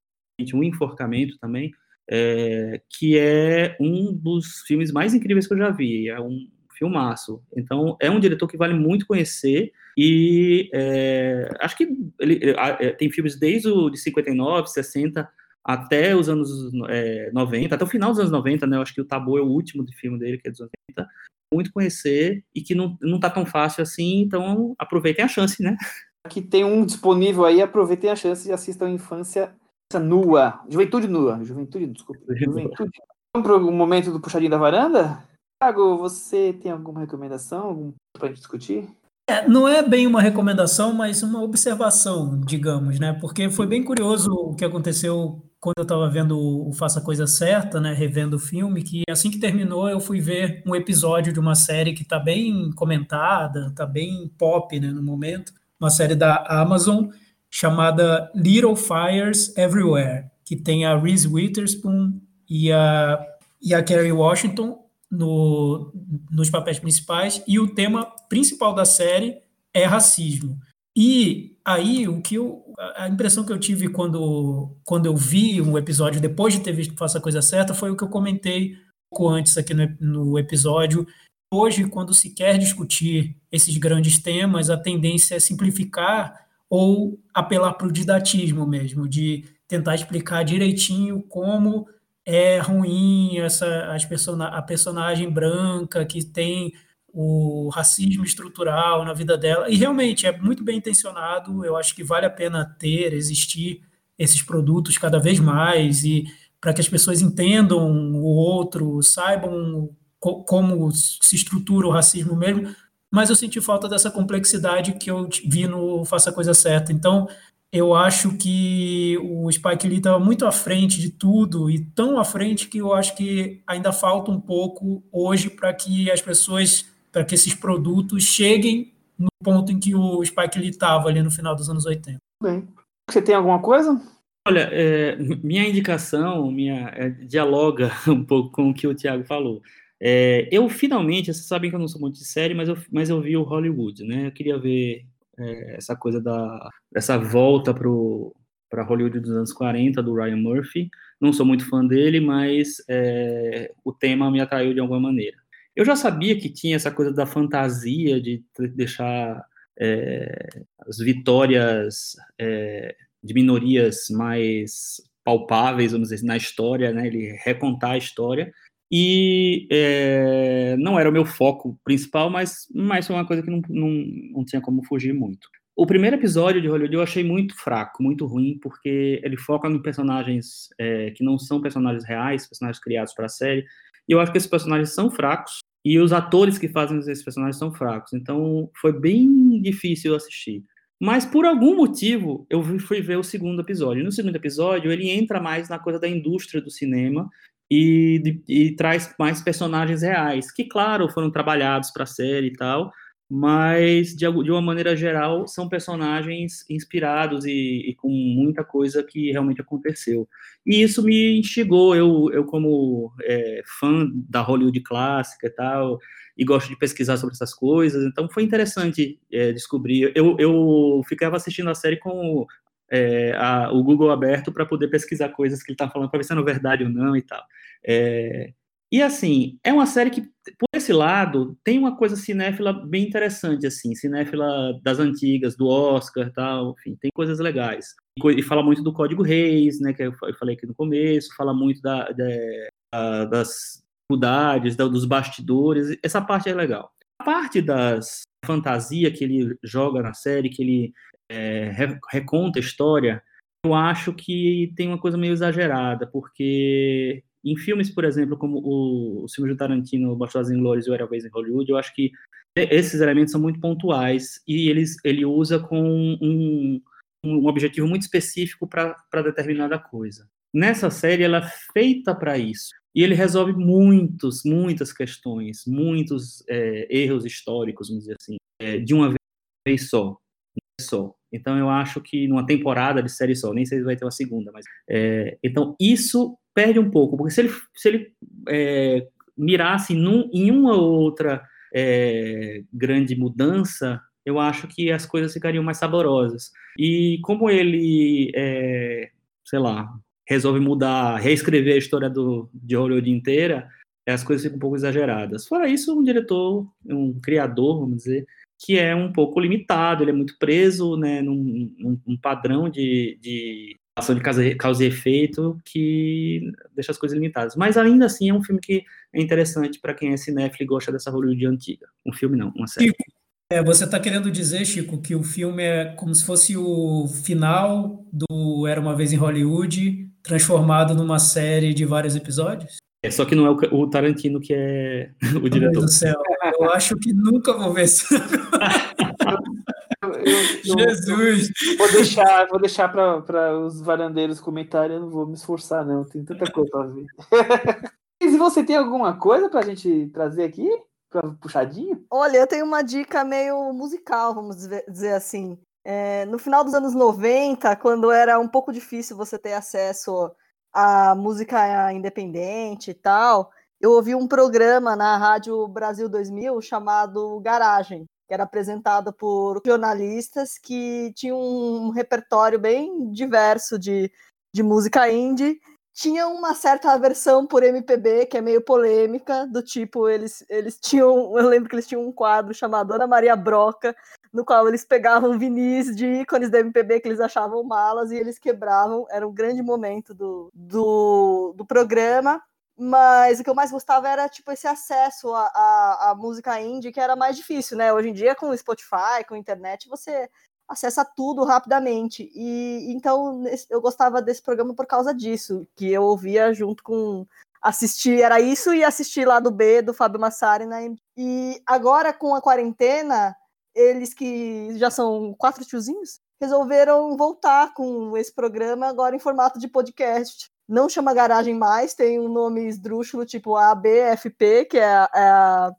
um enforcamento também, é, que é um dos filmes mais incríveis que eu já vi. É um, filmaço. Então, é um diretor que vale muito conhecer e é, acho que ele é, tem filmes desde o de 59, 60 até os anos é, 90, até o final dos anos 90, né? Eu acho que o Tabu é o último de filme dele, que é dos 90. Muito conhecer e que não, não tá tão fácil assim, então aproveitem a chance, né? Aqui tem um disponível aí, aproveitem a chance e assistam Infância Nua. Juventude Nua. Juventude, desculpa. Juventude. Vamos para o momento do puxadinho da varanda? Thiago, você tem alguma recomendação para gente discutir? É, não é bem uma recomendação, mas uma observação, digamos, né? Porque foi bem curioso o que aconteceu quando eu estava vendo o Faça a Coisa Certa, né? Revendo o filme, que assim que terminou eu fui ver um episódio de uma série que está bem comentada, está bem pop, né? No momento, uma série da Amazon chamada Little Fires Everywhere, que tem a Reese Witherspoon e a, e a Kerry Washington no, nos papéis principais, e o tema principal da série é racismo. E aí, o que eu, a impressão que eu tive quando, quando eu vi um episódio, depois de ter visto Faça a Coisa Certa, foi o que eu comentei um pouco antes aqui no, no episódio. Hoje, quando se quer discutir esses grandes temas, a tendência é simplificar ou apelar para o didatismo mesmo, de tentar explicar direitinho como é ruim essa as person a personagem branca que tem o racismo estrutural na vida dela. E realmente é muito bem intencionado. Eu acho que vale a pena ter, existir esses produtos cada vez mais e para que as pessoas entendam o outro, saibam co como se estrutura o racismo mesmo. Mas eu senti falta dessa complexidade que eu vi no Faça a Coisa Certa. Então, eu acho que o Spike Lee estava muito à frente de tudo e tão à frente que eu acho que ainda falta um pouco hoje para que as pessoas, para que esses produtos cheguem no ponto em que o Spike Lee estava ali no final dos anos 80. Bem. Você tem alguma coisa? Olha, é, minha indicação, minha é, dialoga um pouco com o que o Thiago falou. É, eu finalmente, vocês sabem que eu não sou muito de série, mas eu, mas eu vi o Hollywood, né? Eu queria ver é, essa coisa da essa volta para Hollywood dos anos 40 do Ryan Murphy. Não sou muito fã dele, mas é, o tema me atraiu de alguma maneira. Eu já sabia que tinha essa coisa da fantasia de deixar é, as vitórias é, de minorias mais palpáveis, vamos dizer, na história, né? Ele recontar a história e é, não era o meu foco principal, mas, mas foi uma coisa que não, não, não tinha como fugir muito. O primeiro episódio de Hollywood eu achei muito fraco, muito ruim, porque ele foca em personagens é, que não são personagens reais, personagens criados para a série, e eu acho que esses personagens são fracos, e os atores que fazem esses personagens são fracos, então foi bem difícil assistir. Mas por algum motivo eu fui ver o segundo episódio. No segundo episódio ele entra mais na coisa da indústria do cinema e, e traz mais personagens reais, que, claro, foram trabalhados para a série e tal, mas de, de, uma maneira geral são personagens inspirados e, e, com muita coisa que realmente aconteceu. E isso me instigou, eu, eu como é, fã da Hollywood clássica e tal, e gosto de pesquisar sobre essas coisas, então foi interessante é, descobrir. Eu, eu ficava assistindo a série com é, a, o Google aberto para poder pesquisar coisas que ele está falando para ver se é verdade ou não e tal. É, e assim, é uma série que, por esse lado, tem uma coisa cinéfila bem interessante, assim, cinéfila das antigas, do Oscar tal, enfim, tem coisas legais. E, fala muito do Código Reis, né, que eu falei aqui no começo, fala muito da, da, das dificuldades, dos bastidores, essa parte é legal. A parte das fantasia que ele joga na série, que ele é, reconta a história, eu acho que tem uma coisa meio exagerada, porque em filmes, por exemplo, como o, o filme do Tarantino, Bastardos Inglórios e O Era Vez em Hollywood, eu acho que esses elementos são muito pontuais e eles, ele usa com um, um objetivo muito específico para determinada coisa. Nessa série, ela é feita para isso. E ele resolve muitos, muitas questões, muitos é, erros históricos, vamos dizer assim, é, de uma vez só, só. Então eu acho que numa temporada de série só, nem sei se vai ter uma segunda, mas é, então isso perde um pouco, porque se ele, se ele é, mirasse num, em uma ou outra é, grande mudança, eu acho que as coisas ficariam mais saborosas. E como ele, é, sei lá, resolve mudar, reescrever a história do, de Hollywood inteira, as coisas ficam um pouco exageradas. Fora isso, um diretor, um criador, vamos dizer, que é um pouco limitado, ele é muito preso né, num, num, num padrão de, de ação de causa, causa e efeito que deixa as coisas limitadas. Mas ainda assim é um filme que é interessante para quem é cinéfilo e gosta dessa Hollywood antiga. Um filme não, uma série. Chico, é, você está querendo dizer, Chico, que o filme é como se fosse o final do Era Uma Vez em Hollywood, transformado numa série de vários episódios? É, só que não é o, o Tarantino que é o Meu diretor. Deus do céu, eu acho que nunca vou ver isso. Jesus! Vou deixar, vou deixar para os varandeiros comentarem, eu não vou me esforçar, não. Tem tanta coisa para ver. e você tem alguma coisa para a gente trazer aqui? Pra puxadinho? Olha, eu tenho uma dica meio musical, vamos dizer assim. É, no final dos anos 90, quando era um pouco difícil você ter acesso a música independente e tal, eu ouvi um programa na Rádio Brasil 2000 chamado Garagem, que era apresentado por jornalistas que tinham um repertório bem diverso de, de música indie. Tinha uma certa aversão por MPB, que é meio polêmica, do tipo, eles, eles tinham, eu lembro que eles tinham um quadro chamado Ana Maria Broca, no qual eles pegavam vinis de ícones da MPB que eles achavam malas e eles quebravam. Era um grande momento do, do, do programa. Mas o que eu mais gostava era tipo esse acesso à, à, à, música indie, que era mais difícil, né? Hoje em dia, com o Spotify, com a internet, você acessa tudo rapidamente. E então eu gostava desse programa por causa disso, que eu ouvia junto com assistir, era isso e assistir lá do B do Fábio Massari na E agora com a quarentena, eles que já são quatro tiozinhos, resolveram voltar com esse programa agora em formato de podcast. Não chama garagem mais, tem um nome esdrúxulo, tipo ABFP, que é a, é a,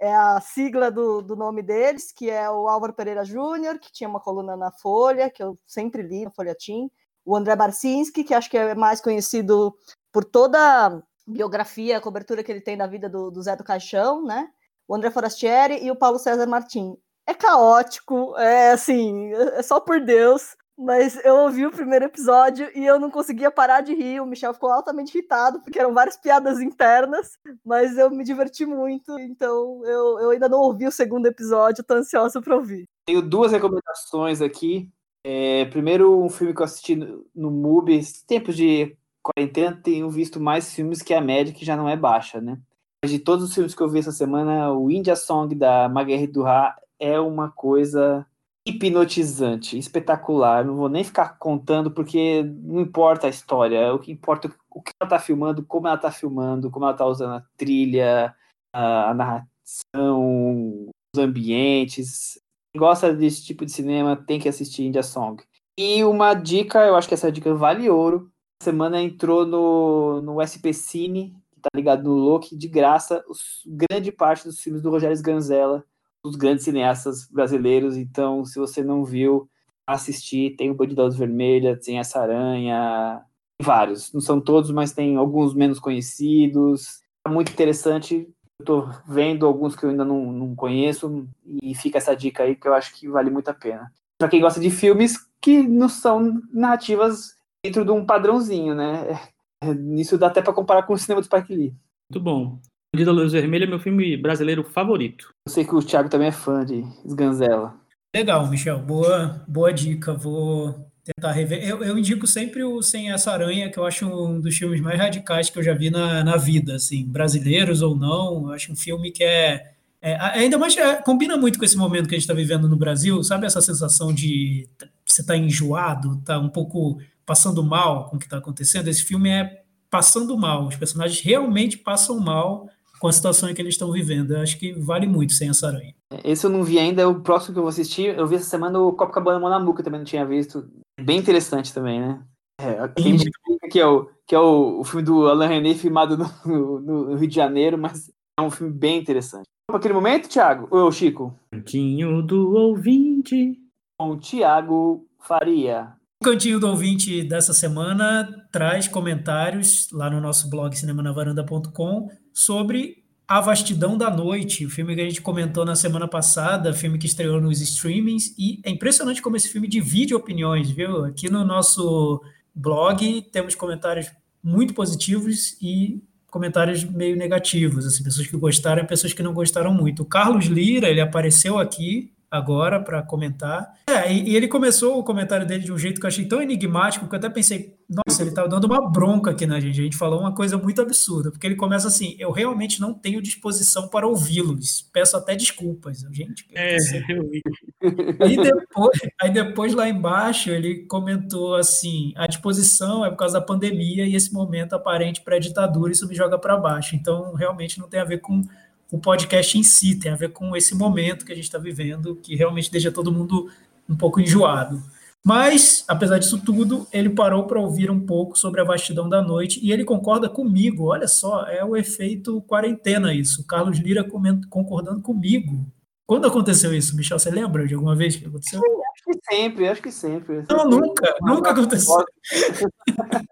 é a sigla do, do nome deles, que é o Álvaro Pereira Júnior, que tinha uma coluna na Folha, que eu sempre li na Folhetim. O André Barcinski, que acho que é mais conhecido por toda a biografia, a cobertura que ele tem da vida do, do Zé do Caixão, né? O André Forastieri e o Paulo César Martim é caótico, é assim, é só por Deus. Mas eu ouvi o primeiro episódio e eu não conseguia parar de rir. O Michel ficou altamente irritado, porque eram várias piadas internas, mas eu me diverti muito. Então eu, eu ainda não ouvi o segundo episódio, tô ansiosa para ouvir. Tenho duas recomendações aqui. É, primeiro, um filme que eu assisti no, no MUBI, tempos de quarentena, tenho visto mais filmes que a média, que já não é baixa, né? De todos os filmes que eu vi essa semana, o India Song da Marguerite Duras é uma coisa hipnotizante, espetacular. Não vou nem ficar contando porque não importa a história, o que importa é o que ela está filmando, como ela está filmando, como ela está usando a trilha, a, a narração, os ambientes. Quem gosta desse tipo de cinema tem que assistir India Song. E uma dica, eu acho que essa dica vale ouro. Essa semana entrou no, no SP Cine, que tá ligado no Loki, de graça, os, grande parte dos filmes do Rogério Sganzella dos grandes cineastas brasileiros. Então, se você não viu, assistir. Tem o Bandidos Vermelha, tem essa Aranha, tem vários. Não são todos, mas tem alguns menos conhecidos. É muito interessante. Tô vendo alguns que eu ainda não, não conheço e fica essa dica aí que eu acho que vale muito a pena. para quem gosta de filmes que não são narrativas dentro de um padrãozinho, né? Nisso dá até para comparar com o cinema do Spike Lee. Muito bom. O da Luz Vermelha é meu filme brasileiro favorito. Eu sei que o Thiago também é fã de Sganzella. Legal, Michel. Boa, boa dica. Vou tentar rever. Eu, eu, indico sempre o Sem Essa Aranha, que eu acho um dos filmes mais radicais que eu já vi na, na vida, assim, brasileiros ou não. Eu acho um filme que é. é ainda mais é, combina muito com esse momento que a gente está vivendo no Brasil, sabe essa sensação de você estar tá enjoado, tá um pouco passando mal com o que está acontecendo. Esse filme é passando mal. Os personagens realmente passam mal com a situação em que eles estão vivendo. Eu acho que vale muito sem essa aranha. Esse eu não vi ainda, o próximo que eu vou assistir, eu vi essa semana o Copacabana Monamu, que eu também não tinha visto. Bem interessante também, né? É, que é, o, que é o, o filme do Alain René filmado no, no, Rio de Janeiro, mas é um filme bem interessante. Para aquele momento, Thiago? Ou Chico? Cantinho do ouvinte. Com o Thiago Faria. O Cantinho do Ouvinte dessa semana traz comentários lá no nosso blog cinemanavaranda.com sobre A Vastidão da Noite, o filme que a gente comentou na semana passada, filme que estreou nos streamings, e é impressionante como esse filme divide opiniões, viu? Aqui no nosso blog temos comentários muito positivos e comentários meio negativos, assim, pessoas que gostaram e pessoas que não gostaram muito. O Carlos Lira, ele apareceu aqui agora para comentar. É, e, e, ele começou o comentário dele de um jeito que eu achei tão enigmático que eu até pensei, nossa, ele tá dando uma bronca aqui na gente. A gente falou uma coisa muito absurda, porque ele começa assim: eu realmente não tenho disposição para ouvi-los. Peço até desculpas. Gente, é, eu vi. Aí depois, aí depois lá embaixo ele comentou assim: a disposição é por causa da pandemia e esse momento aparente pré-ditadura, isso me joga para baixo. Então, realmente não tem a ver com o podcast em si, tem a ver com esse momento que a gente está vivendo, que realmente deixa todo mundo um pouco enjoado. Mas, apesar disso tudo, ele parou para ouvir um pouco sobre a vastidão da noite e ele concorda comigo. Olha só, é o efeito quarentena isso. O Carlos Lira concordando comigo. Quando aconteceu isso, Michel? Você lembra de alguma vez que aconteceu? acho que sempre, acho que sempre. Não, nunca, nunca aconteceu.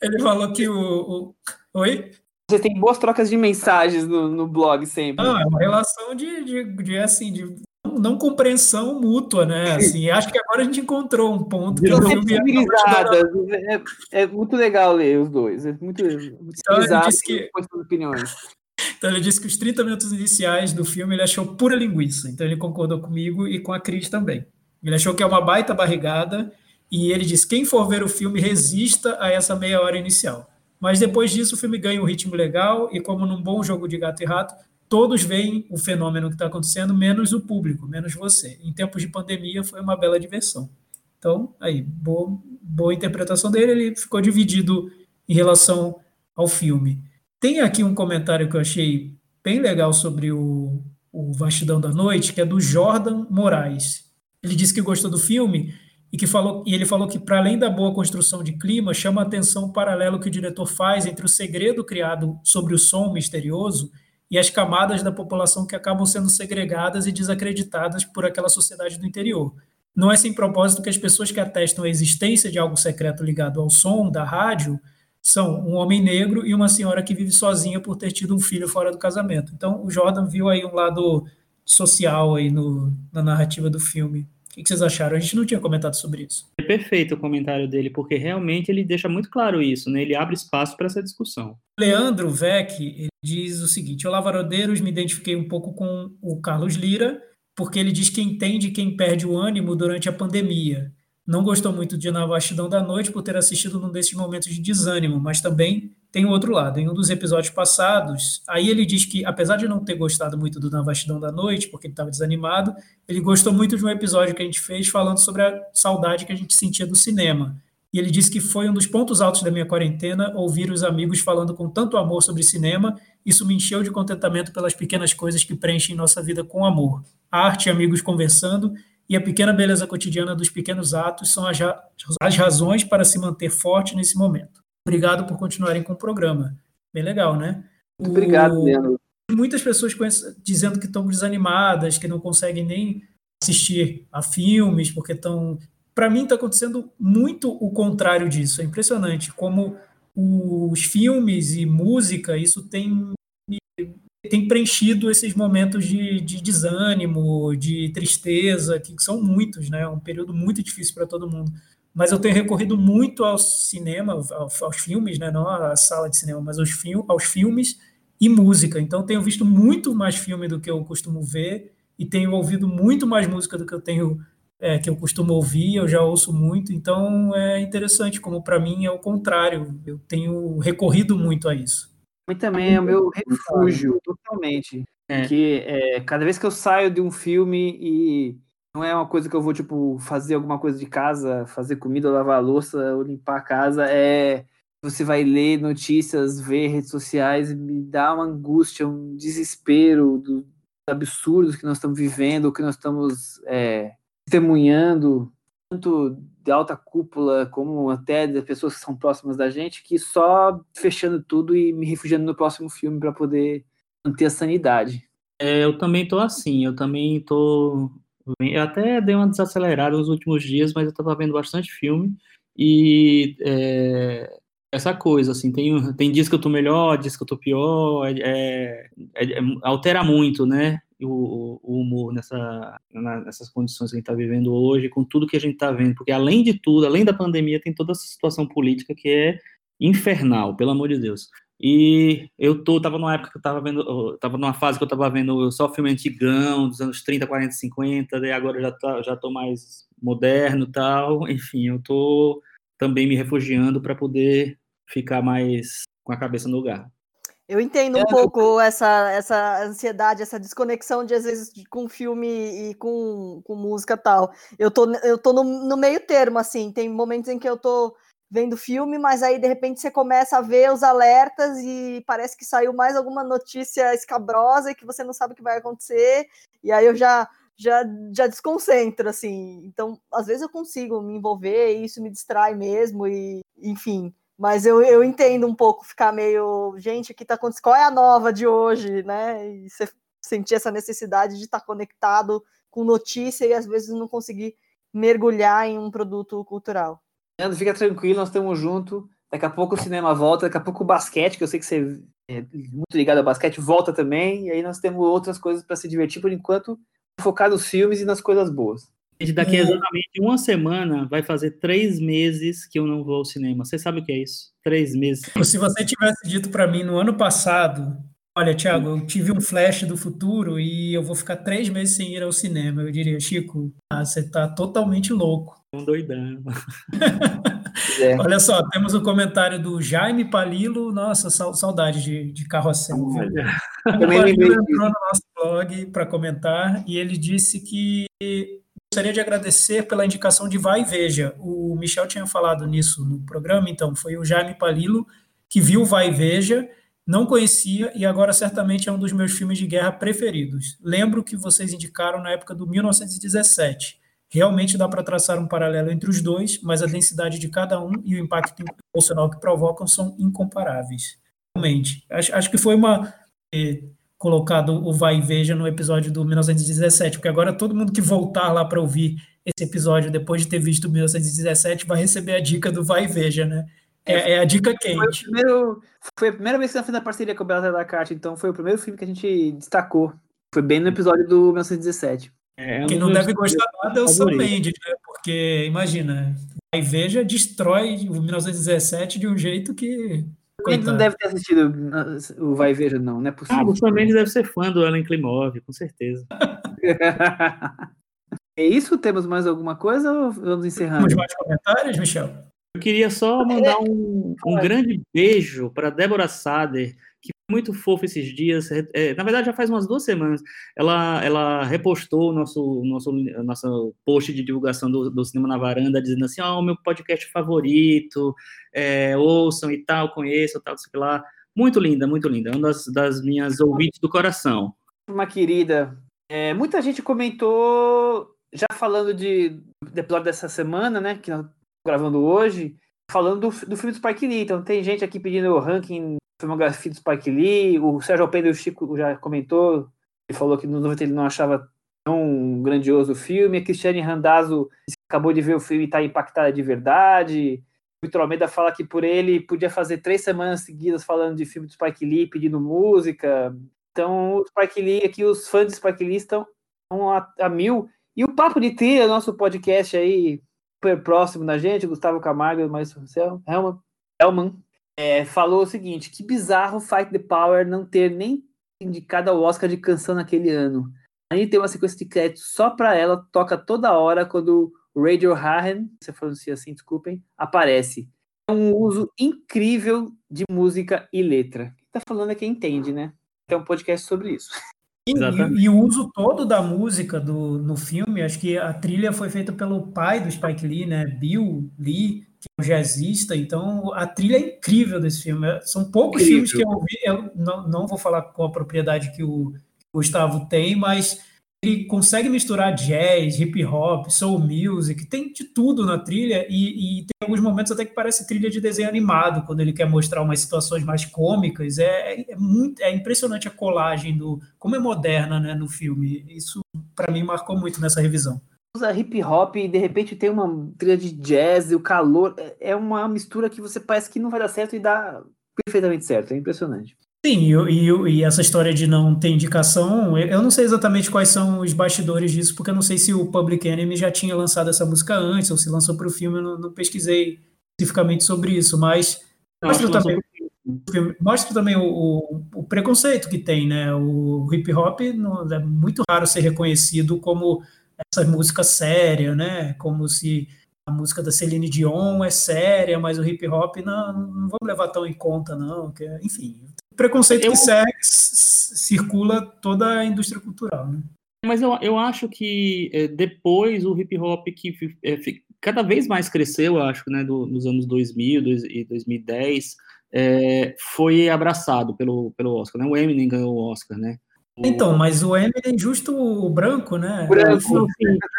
ele falou que o, o... Oi? Você tem boas trocas de mensagens no, no blog sempre. Não, é uma relação de, de, de assim, de não compreensão mútua, né? Assim, acho que agora a gente encontrou um ponto que o filme é, é, é, muito legal ler os dois. É muito, muito então, ele disse que, opiniões. Então ele disse que os 30 minutos iniciais do filme ele achou pura linguiça. Então ele concordou comigo e com a Cris também. Ele achou que é uma baita barrigada e ele disse: quem for ver o filme resista a essa meia hora inicial. Mas depois disso o filme ganha um ritmo legal e como num bom jogo de gato e rato, todos veem o fenômeno que está acontecendo, menos o público, menos você. Em tempos de pandemia foi uma bela diversão. Então, aí, boa, boa interpretação dele, ele ficou dividido em relação ao filme. Tem aqui um comentário que eu achei bem legal sobre o, o Vastidão da Noite, que é do Jordan Moraes. Ele disse que gostou do filme e que falou e ele falou que para além da boa construção de clima chama a atenção o paralelo que o diretor faz entre o segredo criado sobre o som misterioso e as camadas da população que acabam sendo segregadas e desacreditadas por aquela sociedade do interior. Não é sem propósito que as pessoas que atestam a existência de algo secreto ligado ao som da rádio são um homem negro e uma senhora que vive sozinha por ter tido um filho fora do casamento. Então, o Jordan viu aí um lado social aí no, na narrativa do filme. O que vocês acharam? A gente não tinha comentado sobre isso. É perfeito o comentário dele, porque realmente ele deixa muito claro isso, né? Ele abre espaço para essa discussão. Leandro Vec diz o seguinte: Olá, Varodeiros, me identifiquei um pouco com o Carlos Lira, porque ele diz que entende quem perde o ânimo durante a pandemia. Não gostou muito de Na Vastidão da Noite por ter assistido num desses momentos de desânimo, mas também tem outro lado. Em um dos episódios passados, aí ele diz que, apesar de não ter gostado muito do Na Vastidão da Noite, porque ele estava desanimado, ele gostou muito de um episódio que a gente fez falando sobre a saudade que a gente sentia do cinema. E ele disse que foi um dos pontos altos da minha quarentena ouvir os amigos falando com tanto amor sobre cinema. Isso me encheu de contentamento pelas pequenas coisas que preenchem nossa vida com amor. Arte amigos conversando e a pequena beleza cotidiana dos pequenos atos são as, as razões para se manter forte nesse momento. Obrigado por continuarem com o programa. Bem legal, né? Muito obrigado, Leandro. Muitas pessoas dizendo que estão desanimadas, que não conseguem nem assistir a filmes, porque estão. Para mim, está acontecendo muito o contrário disso. É impressionante como os filmes e música, isso tem me tem preenchido esses momentos de, de desânimo, de tristeza, que são muitos, né? É um período muito difícil para todo mundo. Mas eu tenho recorrido muito ao cinema, aos, aos filmes, né? Não à sala de cinema, mas aos, fil aos filmes e música. Então, tenho visto muito mais filme do que eu costumo ver e tenho ouvido muito mais música do que eu tenho é, que eu costumo ouvir, eu já ouço muito, então é interessante, como para mim é o contrário, eu tenho recorrido muito a isso. E também é o meu refúgio, totalmente. É. Porque é, cada vez que eu saio de um filme e não é uma coisa que eu vou, tipo, fazer alguma coisa de casa, fazer comida, lavar a louça ou limpar a casa, é. Você vai ler notícias, ver redes sociais, e me dá uma angústia, um desespero dos absurdos que nós estamos vivendo, que nós estamos é, testemunhando, tanto de alta cúpula como até das pessoas que são próximas da gente, que só fechando tudo e me refugiando no próximo filme para poder manter a sanidade. É, eu também tô assim, eu também tô. Eu até dei uma desacelerada nos últimos dias, mas eu estava vendo bastante filme e é, essa coisa, assim, tem, tem dias que eu tô melhor, dias que eu tô pior, é, é, é altera muito, né? O, o humor nessa, nessas condições que a gente está vivendo hoje, com tudo que a gente está vendo, porque além de tudo, além da pandemia, tem toda essa situação política que é infernal, pelo amor de Deus. E eu tô, tava numa época que eu tava vendo, tava numa fase que eu tava vendo só filme antigão, dos anos 30, 40, 50, daí agora eu já, tá, já tô mais moderno tal, enfim, eu tô também me refugiando para poder ficar mais com a cabeça no lugar. Eu entendo um é, pouco essa, essa ansiedade, essa desconexão de às vezes com filme e com, com música tal. Eu tô, eu tô no, no meio termo, assim, tem momentos em que eu tô vendo filme, mas aí de repente você começa a ver os alertas e parece que saiu mais alguma notícia escabrosa e que você não sabe o que vai acontecer, e aí eu já já, já desconcentro, assim. Então, às vezes eu consigo me envolver e isso me distrai mesmo, e enfim. Mas eu, eu entendo um pouco ficar meio, gente, o que tá acontecendo? Qual é a nova de hoje, né? E você sentir essa necessidade de estar tá conectado com notícia e às vezes não conseguir mergulhar em um produto cultural. Leandro, fica tranquilo, nós estamos juntos. Daqui a pouco o cinema volta, daqui a pouco o basquete, que eu sei que você é muito ligado ao basquete, volta também. E aí nós temos outras coisas para se divertir por enquanto, focar nos filmes e nas coisas boas. Daqui a é. exatamente uma semana vai fazer três meses que eu não vou ao cinema. Você sabe o que é isso? Três meses. Se você tivesse dito para mim no ano passado, olha, Thiago, eu tive um flash do futuro e eu vou ficar três meses sem ir ao cinema, eu diria, Chico, ah, você está totalmente louco. Um doidão. É. Olha só, temos o um comentário do Jaime Palilo, nossa, saudade de, de carrossel. Olha. Palilo entrou no nosso blog para comentar e ele disse que gostaria de agradecer pela indicação de Vai e Veja. O Michel tinha falado nisso no programa, então foi o Jaime Palilo que viu Vai e Veja, não conhecia e agora certamente é um dos meus filmes de guerra preferidos. Lembro que vocês indicaram na época do 1917. Realmente dá para traçar um paralelo entre os dois, mas a densidade de cada um e o impacto emocional que provocam são incomparáveis. Realmente. Acho, acho que foi uma. Eh, colocado o vai e veja no episódio do 1917, porque agora todo mundo que voltar lá para ouvir esse episódio depois de ter visto o 1917 vai receber a dica do vai e veja, né? É, é a dica quente. Foi, primeiro, foi, a primeira vez que nós fizemos a parceria com o Bela da Carte, então foi o primeiro filme que a gente destacou. Foi bem no episódio do 1917. É, Quem não deve gostar nada é o Sam Mendes, né? Porque, imagina, vai e veja destrói o 1917 de um jeito que ele não deve ter assistido o Vai e Veja, não, não é possível. Ah, o Sam deve ser fã do Ellen Klimov, com certeza. é isso? Temos mais alguma coisa ou vamos encerrando? Temos mais comentários, Michel? Eu queria só mandar um, um grande beijo para Débora Sader, que muito fofa esses dias. É, na verdade, já faz umas duas semanas. Ela, ela repostou nosso, nosso, nosso post de divulgação do, do Cinema na Varanda, dizendo assim: Ó, oh, o meu podcast favorito, é, ouçam e tal, conheçam, tal, sei lá. Muito linda, muito linda. Uma das, das minhas ouvintes do coração. Uma querida. É, muita gente comentou, já falando de, do episódio dessa semana, né, que nós gravando hoje, falando do, do filme do Spike Lee. Então tem gente aqui pedindo o ranking filmografia do Spike Lee, o Sérgio Alpendre o Chico já comentou, ele falou que no 90 ele não achava tão grandioso o filme, a Cristiane Randazzo acabou de ver o filme e está impactada de verdade, o Vitor Almeida fala que por ele podia fazer três semanas seguidas falando de filme do Spike Lee, pedindo música, Então, o Spike Lee, aqui os fãs de Spike Lee estão a, a mil. E o Papo de Trilha, nosso podcast aí, super próximo da gente, Gustavo Camargo, mais Helman, Helman é, falou o seguinte: que bizarro Fight the Power não ter nem indicado ao Oscar de canção naquele ano. Aí tem uma sequência de créditos só para ela, toca toda hora quando o Radio Hahen, se pronuncia assim, desculpem, aparece. É um uso incrível de música e letra. Quem tá falando é quem entende, né? Tem um podcast sobre isso. E, e, o uso todo da música do, no filme, acho que a trilha foi feita pelo pai do Spike Lee, né? Bill Lee, é um jazzista, então a trilha é incrível desse filme. São poucos incrível. filmes que eu vi, eu não, não vou falar com a propriedade que o Gustavo tem, mas ele consegue misturar jazz, hip hop, soul music, tem de tudo na trilha e, e, tem alguns momentos até que parece trilha de desenho animado quando ele quer mostrar umas situações mais cômicas. É, é muito, é impressionante a colagem do como é moderna, né, no filme. Isso para mim marcou muito nessa revisão. Usa hip hop e de repente tem uma trilha de jazz e o calor é, é uma mistura que você parece que não vai dar certo e dá perfeitamente certo. É impressionante. Sim, e, e, e, essa história de não ter indicação, eu não sei exatamente quais são os bastidores disso, porque eu não sei se o Public Enemy já tinha lançado essa música antes, ou se lançou para o filme, eu não, não, pesquisei especificamente sobre isso, mas mostra também, mostra também o, o, o, preconceito que tem, né? O hip hop não, é muito raro ser reconhecido como essa música séria, né? Como se a música da Celine Dion é séria, mas o hip hop não, não vamos levar tão em conta, não. Que, enfim, preconceito eu... que segue, circula toda a indústria cultural, né? Mas eu, eu acho que é, depois o hip hop que é, cada vez mais cresceu, eu acho, né, do, nos anos 2000 e 2010, é, foi abraçado pelo, pelo Oscar, né? O Eminem ganhou o Oscar, né? Então, mas o Eminem justo o branco, né? Branco.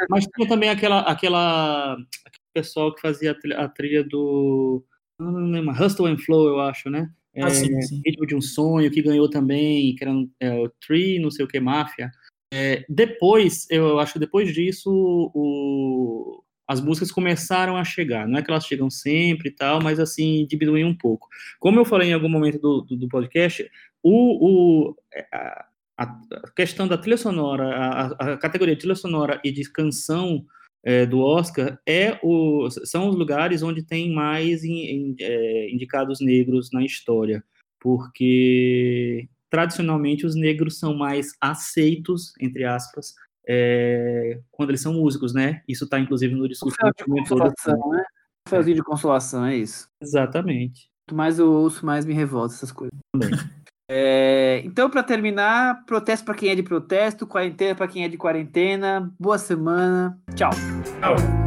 Mas tinha também aquela, aquela, aquele pessoal que fazia a trilha, a trilha do não lembro, Hustle and Flow, eu acho, né? Ah, sim, sim. Ritmo de um Sonho, que ganhou também, que era é, o Tree, não sei o que, Máfia. É, depois, eu acho que depois disso, o, as músicas começaram a chegar. Não é que elas chegam sempre e tal, mas assim, diminuem um pouco. Como eu falei em algum momento do, do, do podcast, o, o, a, a, questão da trilha sonora, a, a, categoria de trilha sonora e de canção é, do Oscar é o, são os lugares onde tem mais in, in, é, indicados negros na história, porque tradicionalmente os negros são mais aceitos, entre aspas, é, quando eles são músicos, né? Isso está inclusive no discurso de consolação, né? Felzinho de consolação, é isso. Exatamente. Quanto mais eu ouço, mais me revolta essas coisas. É, então, para terminar, protesto para quem é de protesto, quarentena para quem é de quarentena. Boa semana. Tchau. Tchau.